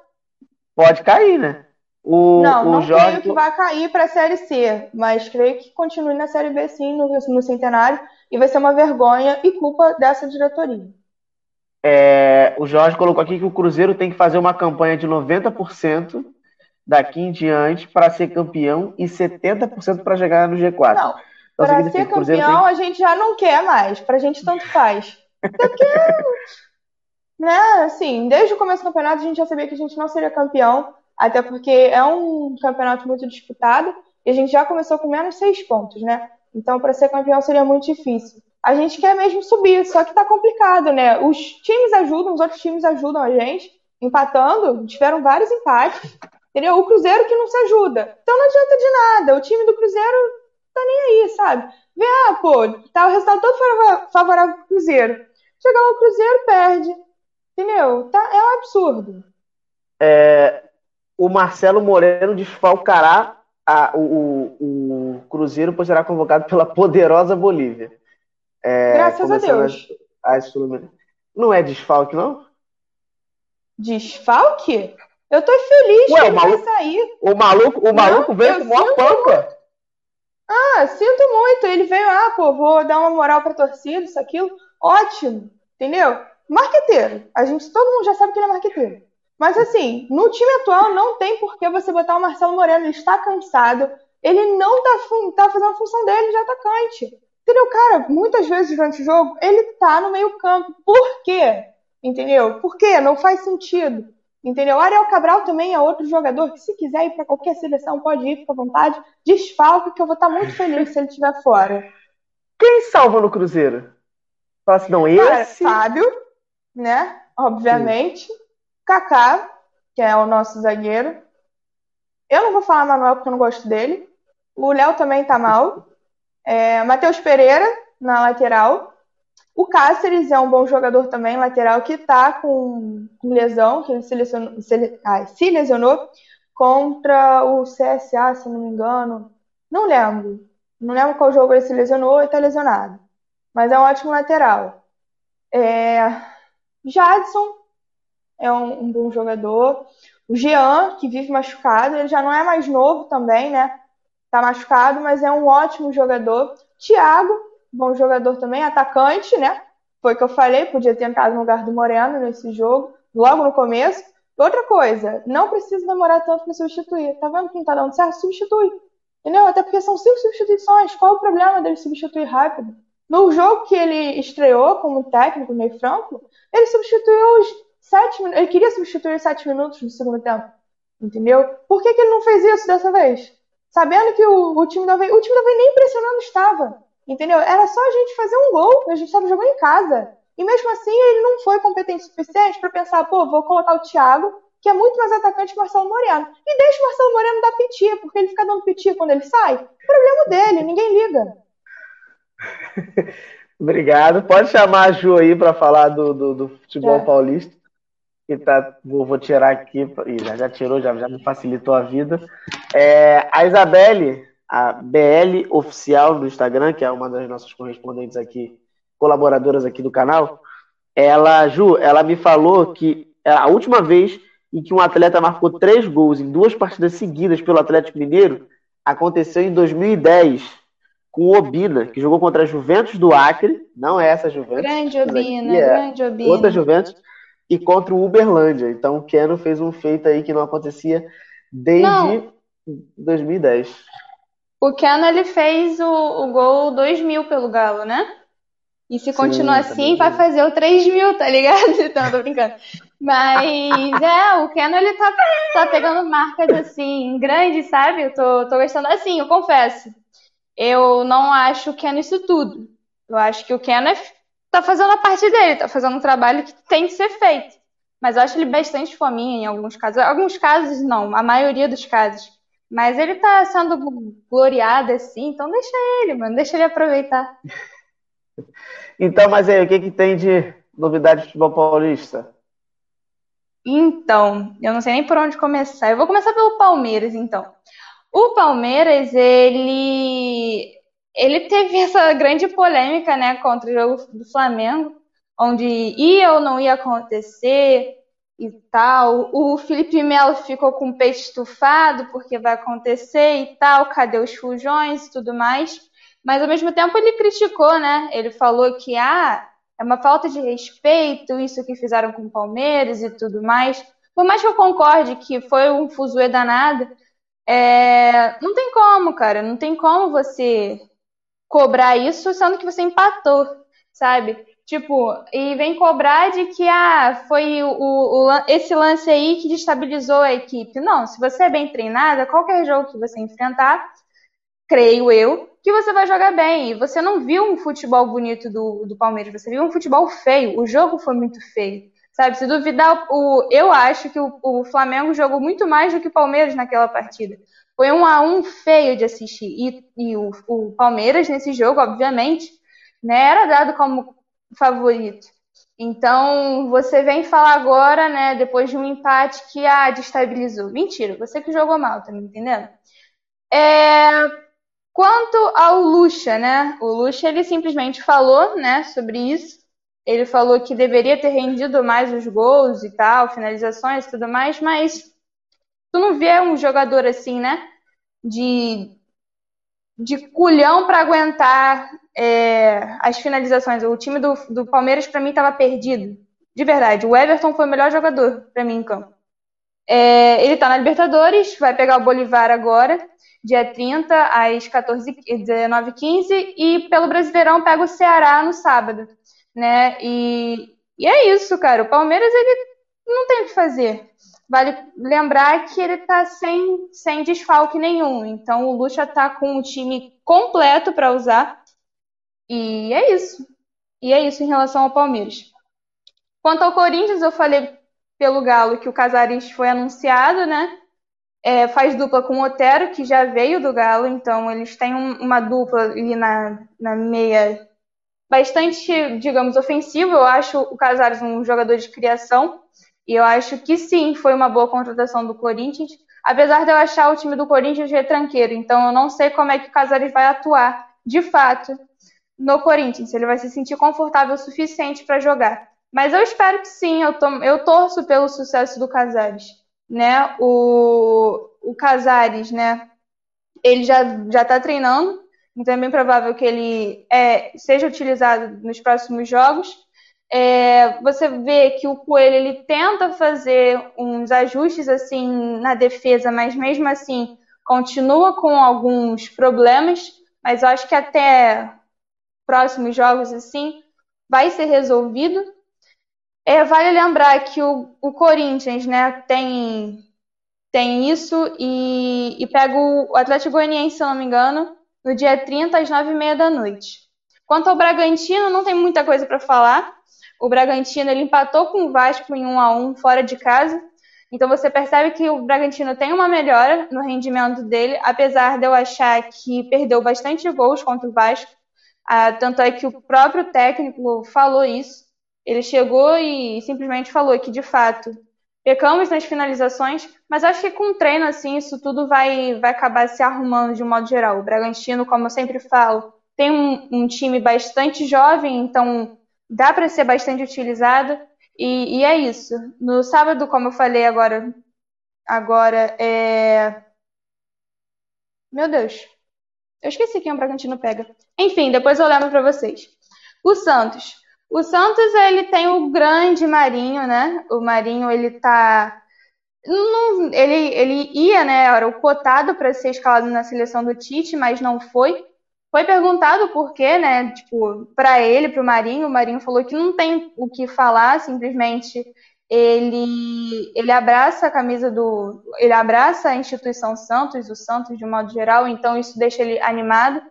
pode cair, né? O, Não, o não Jorge. creio que vai cair para a Série C, mas creio que continue na Série B sim, no, no Centenário, e vai ser uma vergonha e culpa dessa diretoria. É, o Jorge colocou aqui que o Cruzeiro tem que fazer uma campanha de 90% daqui em diante para ser campeão e 70% para chegar no G4. Não, Então para ser campeão tem a gente já não quer mais, para a gente tanto faz. Porque, né, assim, desde o começo do campeonato a gente já sabia que a gente não seria campeão. Até porque é um campeonato muito disputado e a gente já começou com menos seis pontos, né? Então, para ser campeão seria muito difícil. A gente quer mesmo subir, só que tá complicado, né? Os times ajudam, os outros times ajudam a gente, empatando, tiveram vários empates, entendeu? O Cruzeiro que não se ajuda. Então não adianta de nada, o time do Cruzeiro tá nem aí, sabe? Vê, ah, pô, tá o resultado todo favorável pro Cruzeiro. Chega lá, o Cruzeiro perde, entendeu? Tá, é um absurdo. É, o Marcelo Moreno desfalcará a, o, o, o, Cruzeiro, pois será convocado pela poderosa Bolívia. É, Graças a Deus. As, as não é desfalque, não? Desfalque? Eu tô feliz Ué, que ele maluco, vai sair. O maluco, o maluco veio com uma pampa. Ah, sinto muito. Ele veio, ah, pô, vou dar uma moral pra torcida, isso, aquilo. Ótimo, entendeu? Marqueteiro. A gente, todo mundo já sabe que ele é marqueteiro. Mas assim, no time atual não tem por que você botar o Marcelo Moreno, ele está cansado, ele não tá, tá fazendo a função dele de atacante. Entendeu, cara? Muitas vezes durante o jogo, ele tá no meio campo. Por quê? Entendeu? Por quê? Não faz sentido. Entendeu? O Ariel Cabral também é outro jogador que, se quiser ir para qualquer seleção, pode ir, fica à vontade. Desfalque, que eu vou estar tá muito feliz se ele estiver fora. Quem salva no Cruzeiro? Fala assim, não, esse. Fábio, né? Obviamente. Sim. Kaká, que é o nosso zagueiro. Eu não vou falar Manuel porque eu não gosto dele. O Léo também tá mal. É, Matheus Pereira, na lateral. O Cáceres é um bom jogador também, lateral, que tá com, com lesão, que ele se lesionou, se, ah, se lesionou contra o CSA, se não me engano. Não lembro. Não lembro qual jogo ele se lesionou e tá lesionado. Mas é um ótimo lateral. É... Jadson é um, um, bom jogador. O Jean, que vive machucado, ele já não é mais novo também, né? Tá machucado, mas é um ótimo jogador. Thiago, bom jogador também, atacante, né? Foi o que eu falei, podia ter entrado no lugar do Moreno nesse jogo, logo no começo. Outra coisa, não precisa demorar tanto para substituir. Tá vendo quem tá dando certo? Substitui. Entendeu? Até porque são cinco substituições. Qual o problema dele substituir rápido? No jogo que ele estreou como técnico meio franco, ele substituiu os sete minutos. Ele queria substituir sete minutos no segundo tempo. Entendeu? Por que, que ele não fez isso dessa vez? Sabendo que o, o time da Havaí, o time da Havaí nem pressionando estava. Entendeu? Era só a gente fazer um gol, a gente estava jogando em casa. E mesmo assim ele não foi competente o suficiente para pensar, pô, vou colocar o Thiago, que é muito mais atacante que o Marcelo Moreno. E deixa o Marcelo Moreno dar piti, porque ele fica dando piti quando ele sai. Problema dele, ninguém liga. Obrigado. Pode chamar a Ju aí para falar do, do, do futebol é. paulista que tá, vou, vou tirar aqui, e já, já tirou, já, já me facilitou a vida. É, a Isabelle, a BL Oficial no Instagram, que é uma das nossas correspondentes aqui, colaboradoras aqui do canal, ela, Ju, ela me falou que a última vez em que um atleta marcou três gols em duas partidas seguidas pelo Atlético Mineiro aconteceu em 2010 com o Obina, que jogou contra a Juventus do Acre, não é essa Juventus. Grande Obina, é grande Obina. Outra Juventus e contra o Uberlândia. Então o Keno fez um feito aí que não acontecia desde não. 2010. O Keno ele fez o, o gol 2 mil pelo Galo, né? E se continuar Sim, assim, vai fazer o 3 mil, tá ligado? Então, tô brincando. Mas é, o Keno ele tá, tá pegando marcas assim, grandes, sabe? Eu tô, tô gostando assim, eu confesso. Eu não acho o Keno isso tudo. Eu acho que o Keno é tá fazendo a parte dele, tá fazendo um trabalho que tem que ser feito. Mas eu acho ele bastante fominha em alguns casos. Alguns casos não, a maioria dos casos. Mas ele tá sendo gloriado assim, então deixa ele, mano, deixa ele aproveitar. Então, mas aí, o que, que tem de novidade de futebol paulista? Então, eu não sei nem por onde começar. Eu vou começar pelo Palmeiras, então. O Palmeiras, ele ele teve essa grande polêmica, né, contra o jogo do Flamengo, onde ia ou não ia acontecer e tal. O Felipe Melo ficou com o peito estufado porque vai acontecer e tal, cadê os fujões e tudo mais. Mas ao mesmo tempo ele criticou, né? Ele falou que ah, é uma falta de respeito isso que fizeram com o Palmeiras e tudo mais. Por mais que eu concorde que foi um fuzuê danado, é... não tem como, cara. Não tem como você cobrar isso, sendo que você empatou, sabe? Tipo, e vem cobrar de que ah, foi o, o, esse lance aí que destabilizou a equipe. Não, se você é bem treinada, qualquer jogo que você enfrentar, creio eu, que você vai jogar bem. E você não viu um futebol bonito do, do Palmeiras, você viu um futebol feio. O jogo foi muito feio. Sabe, se duvidar, o, eu acho que o, o Flamengo jogou muito mais do que o Palmeiras naquela partida. Foi um a um feio de assistir. E, e o, o Palmeiras, nesse jogo, obviamente, né, era dado como favorito. Então, você vem falar agora, né, depois de um empate que ah, destabilizou. Mentira, você que jogou mal, tá me entendendo? É... Quanto ao Lucha, né? O Lucha, ele simplesmente falou, né, sobre isso. Ele falou que deveria ter rendido mais os gols e tal, finalizações e tudo mais, mas tu não vê um jogador assim, né, de de culhão para aguentar é, as finalizações. O time do, do Palmeiras, para mim, estava perdido. De verdade. O Everton foi o melhor jogador para mim em campo. É, ele está na Libertadores, vai pegar o Bolivar agora, dia 30, às 14, 19h15, e pelo Brasileirão pega o Ceará no sábado. Né? E, e é isso, cara. O Palmeiras ele não tem o que fazer. Vale lembrar que ele está sem, sem desfalque nenhum. Então o Lucha está com o time completo para usar. E é isso. E é isso em relação ao Palmeiras. Quanto ao Corinthians, eu falei pelo Galo que o Casares foi anunciado, né? É, faz dupla com o Otero, que já veio do Galo, então eles têm um, uma dupla ali na, na meia bastante, digamos, ofensiva. Eu acho o Casares um jogador de criação. E eu acho que sim, foi uma boa contratação do Corinthians, apesar de eu achar o time do Corinthians retranqueiro. Então eu não sei como é que o Casares vai atuar, de fato, no Corinthians. Se ele vai se sentir confortável o suficiente para jogar. Mas eu espero que sim, eu, tô, eu torço pelo sucesso do Casares. Né? O, o Casares, né? Ele já já está treinando, então é bem provável que ele é, seja utilizado nos próximos jogos. É, você vê que o Coelho ele tenta fazer uns ajustes assim na defesa, mas mesmo assim continua com alguns problemas. Mas eu acho que até próximos jogos assim vai ser resolvido. É, vale lembrar que o, o Corinthians né, tem, tem isso e, e pega o Atlético Goianiense, se não me engano, no dia 30 às 9h30 da noite. Quanto ao Bragantino, não tem muita coisa para falar. O Bragantino ele empatou com o Vasco em 1 a 1 fora de casa. Então você percebe que o Bragantino tem uma melhora no rendimento dele, apesar de eu achar que perdeu bastante gols contra o Vasco. Ah, tanto é que o próprio técnico falou isso. Ele chegou e simplesmente falou que de fato pecamos nas finalizações, mas acho que com treino assim isso tudo vai, vai acabar se arrumando de um modo geral. O Bragantino, como eu sempre falo, tem um, um time bastante jovem, então dá para ser bastante utilizado e, e, é isso. No sábado, como eu falei agora, agora é. Meu Deus, eu esqueci quem o Bragantino pega. Enfim, depois eu lembro para vocês. O Santos. O Santos ele tem o grande Marinho, né? O Marinho ele tá não, ele, ele ia, né? Era o cotado para ser escalado na seleção do Tite, mas não foi. Foi perguntado por quê, né? Tipo, para ele, para o Marinho, o Marinho falou que não tem o que falar, simplesmente ele ele abraça a camisa do, ele abraça a instituição Santos, o Santos de um modo geral, então isso deixa ele animado.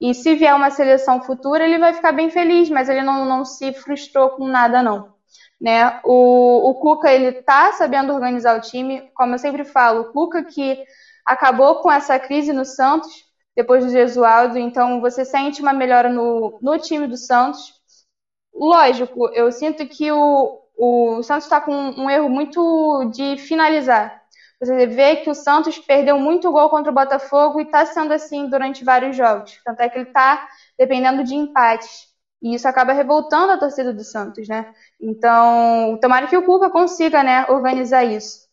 E se vier uma seleção futura, ele vai ficar bem feliz, mas ele não, não se frustrou com nada não. Né? O, o Cuca ele tá sabendo organizar o time, como eu sempre falo, o Cuca que acabou com essa crise no Santos, depois do Gesualdo, então você sente uma melhora no, no time do Santos. Lógico, eu sinto que o, o Santos está com um erro muito de finalizar. Você vê que o Santos perdeu muito gol contra o Botafogo e está sendo assim durante vários jogos. Tanto é que ele está dependendo de empates. E isso acaba revoltando a torcida do Santos, né? Então, tomara que o Cuca consiga, né, organizar isso.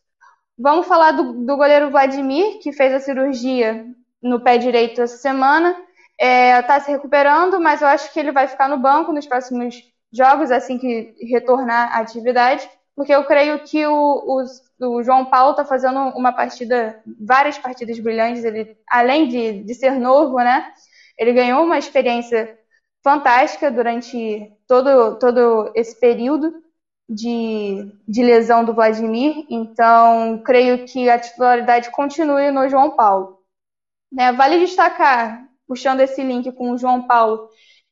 Vamos falar do, do goleiro Vladimir, que fez a cirurgia no pé direito essa semana. Está é, tá se recuperando, mas eu acho que ele vai ficar no banco nos próximos jogos, assim que retornar à atividade, porque eu creio que o, o, o João Paulo está fazendo uma partida, várias partidas brilhantes. Ele, além de, de ser novo, né, ele ganhou uma experiência fantástica durante todo, todo esse período de, de lesão do Vladimir, então creio que a titularidade continue no João Paulo. Né, vale destacar, puxando esse link com o João Paulo,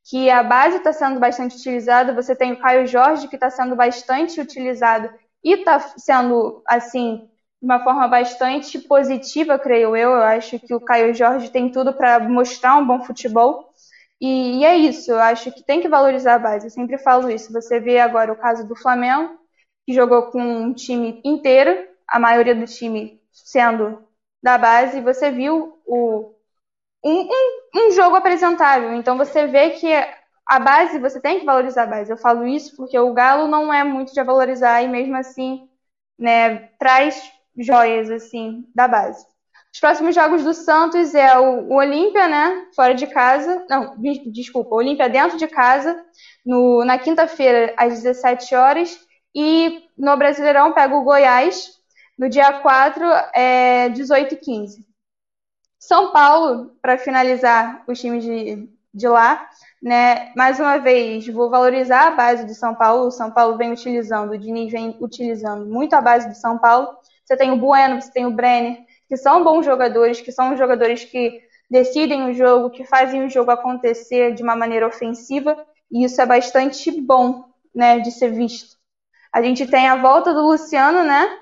que a base está sendo bastante utilizada. Você tem o Caio Jorge, que está sendo bastante utilizado e está sendo, assim, de uma forma bastante positiva, creio eu. Eu acho que o Caio Jorge tem tudo para mostrar um bom futebol. E, e, é isso, eu acho que tem que valorizar a base. Eu sempre falo isso. Você vê agora o caso do Flamengo, que jogou com um time inteiro, a maioria do time sendo da base, você viu o, um, um, um jogo apresentável. Então você vê que a base, você tem que valorizar a base. Eu falo isso porque o Galo não é muito de valorizar e mesmo assim né, traz joias assim da base. Os próximos jogos do Santos é o, o Olímpia, né? Fora de casa. Não, desculpa, Olímpia dentro de casa, no, na quinta-feira, às 17 horas. E no Brasileirão pega o Goiás, no dia 4, é 18 h 15. São Paulo, para finalizar os times de, de lá, né? Mais uma vez, vou valorizar a base do São Paulo. O São Paulo vem utilizando, o Diniz vem utilizando muito a base do São Paulo. Você tem o Bueno, você tem o Brenner, que são bons jogadores, que são jogadores que decidem o jogo, que fazem o jogo acontecer de uma maneira ofensiva, e isso é bastante bom, né, de ser visto. A gente tem a volta do Luciano, né,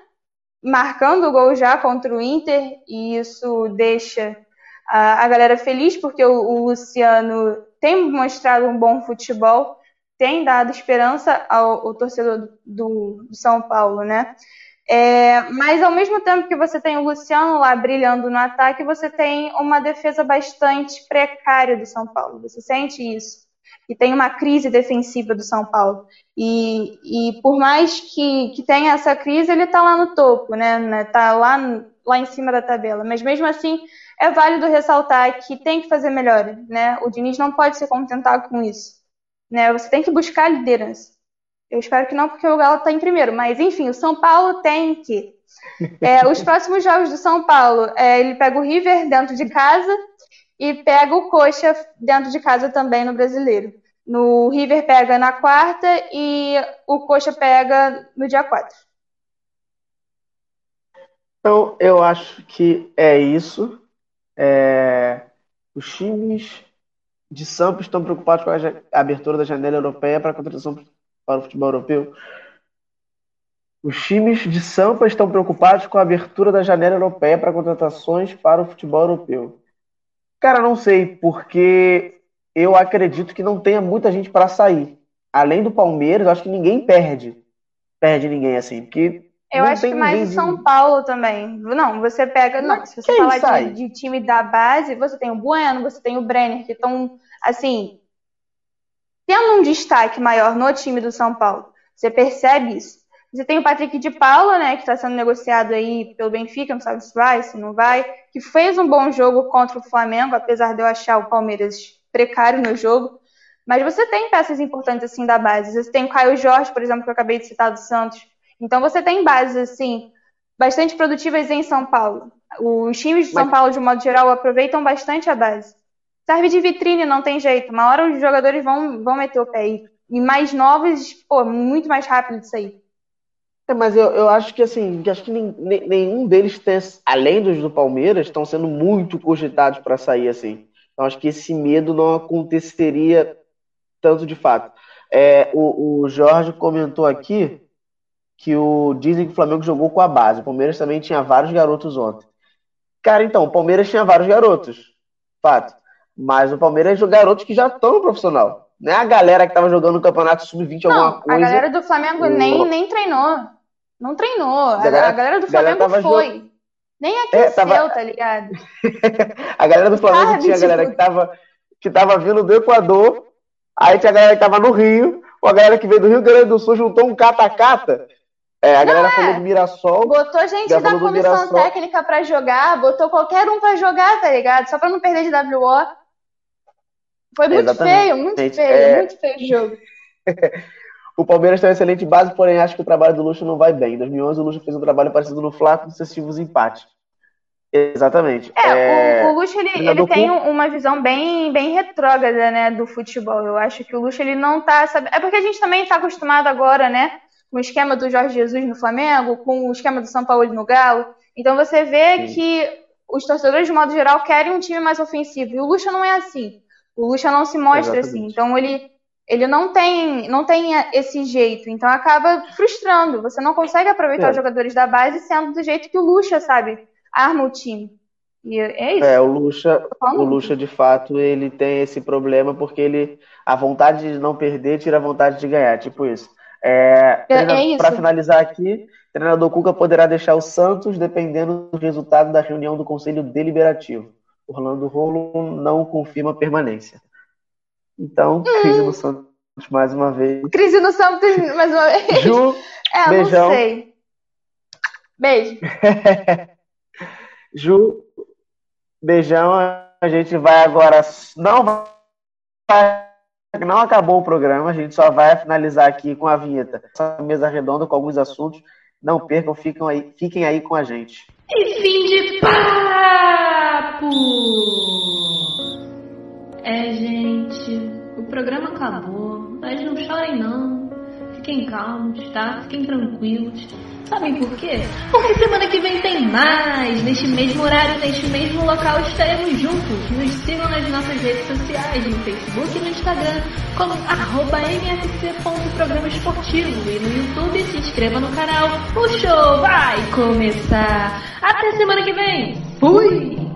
marcando o gol já contra o Inter, e isso deixa a, a galera feliz, porque o, o Luciano tem mostrado um bom futebol, tem dado esperança ao, ao torcedor do, do, São Paulo, né? É, mas ao mesmo tempo que você tem o Luciano lá brilhando no ataque, você tem uma defesa bastante precária do São Paulo. Você sente isso? E tem uma crise defensiva do São Paulo. E, e por mais que, que tenha essa crise, ele está lá no topo, né? Está lá, lá em cima da tabela. Mas mesmo assim, é válido ressaltar que tem que fazer melhor, né? O Diniz não pode se contentar com isso, né? Você tem que buscar liderança. Eu espero que não, porque o Galo está em primeiro. Mas, enfim, o São Paulo tem que. É, os próximos jogos do São Paulo, é, ele pega o River dentro de casa e pega o Coxa dentro de casa também no Brasileiro. No River pega na quarta e o Coxa pega no dia 4. Então, eu acho que é isso. É... Os times de Sampa estão preocupados com a abertura da janela europeia para a contratação para o futebol europeu. Os times de Sampa estão preocupados com a abertura da janela europeia para contratações para o futebol europeu. Cara, não sei, porque eu acredito que não tenha muita gente para sair. Além do Palmeiras, acho que ninguém perde. Perde ninguém assim, porque eu acho que mais o São Paulo também. Não, você pega. Não, se você falar de, de, time da base, você tem o Bueno, você tem o Brenner, que estão, assim, tendo um destaque maior no time do São Paulo. Você percebe isso. Você tem o Patrick de Paula, né, que está sendo negociado aí pelo Benfica, não sabe se vai, se não vai, que fez um bom jogo contra o Flamengo, apesar de eu achar o Palmeiras precário no jogo. Mas você tem peças importantes assim da base. Você tem o Caio Jorge, por exemplo, que eu acabei de citar do Santos. Então você tem bases assim bastante produtivas em São Paulo. Os times de São Paulo, de um modo geral, aproveitam bastante a base serve de vitrine, não tem jeito. Uma hora os jogadores vão, vão meter o pé aí. E mais novos, pô, muito mais rápido disso aí. É, mas eu, eu acho que assim, acho que nem, nenhum deles tem, além dos do Palmeiras, estão sendo muito cogitados para sair assim. Então acho que esse medo não aconteceria tanto de fato. É, o, o Jorge comentou aqui que o dizem que o Flamengo jogou com a base. O Palmeiras também tinha vários garotos ontem. Cara, então, o Palmeiras tinha vários garotos. Fato. Mas o Palmeiras é garotos que já estão no profissional. Não é a galera que estava jogando no Campeonato Sub-20 alguma coisa. A galera do Flamengo nem, nem treinou. Não treinou. A, a, galera, a galera, do Flamengo galera foi. Nem é, aqueceu, é, tava... tá ligado? a galera do Flamengo Sabe, tinha a galera tipo... que tava, que tava vindo do Equador, aí tinha a galera que tava no Rio, ou a galera que veio do Rio Grande do Sul juntou um cata-cata. É, a não galera é. falou do Mirassol. Botou gente da comissão técnica pra jogar, botou qualquer um pra jogar, tá ligado? Só pra não perder de WO. Foi muito Exatamente. feio, muito feio, é... muito feio o jogo. o Palmeiras tem uma excelente base, porém acho que o trabalho do Luxo não vai bem. Em 2011, o Luxo fez um trabalho parecido no Flá com sucessivos empates. Exatamente. É, O, o Luxo ele, ele tem uma visão bem, bem retrógrada, né, do futebol. Eu acho que o Luxo ele não tá sabendo. É porque a gente também está acostumado agora, né, com o esquema do Jorge Jesus no Flamengo, com o esquema do São Paulo no Galo. Então você vê Sim. que os torcedores, de modo geral, querem um time mais ofensivo. E o Lucha não é assim. O Lucha não se mostra assim. Exatamente. assim. Então ele, ele não tem não tem esse jeito. Então acaba frustrando. Você não consegue aproveitar é. os jogadores da base sendo do jeito que o Lucha, sabe, arma o time. E é isso. É, o Lucha, o Lucha, de fato, ele tem esse problema porque ele a vontade de não perder tira a vontade de ganhar, tipo isso. É, é, é Para finalizar aqui, o treinador Cuca poderá deixar o Santos dependendo do resultado da reunião do Conselho Deliberativo. Orlando Rolo não confirma permanência. Então, hum. crise no Santos mais uma vez. Crise no Santos mais uma vez. Ju, é, beijão. não sei. Beijo. Ju, beijão. A gente vai agora. Não vai não acabou o programa, a gente só vai finalizar aqui com a vinheta. Essa mesa redonda com alguns assuntos não percam, fiquem aí, fiquem aí com a gente. E fim de papo! É, gente, programa acabou, mas não chorem não. Fiquem calmos, tá? Fiquem tranquilos. Sabem por quê? Porque semana que vem tem mais! Neste mesmo horário, neste mesmo local, estaremos juntos. Nos sigam nas nossas redes sociais, no Facebook e no Instagram, como arroba mfc.programa esportivo. E no YouTube, se inscreva no canal. O show vai começar! Até semana que vem! Fui!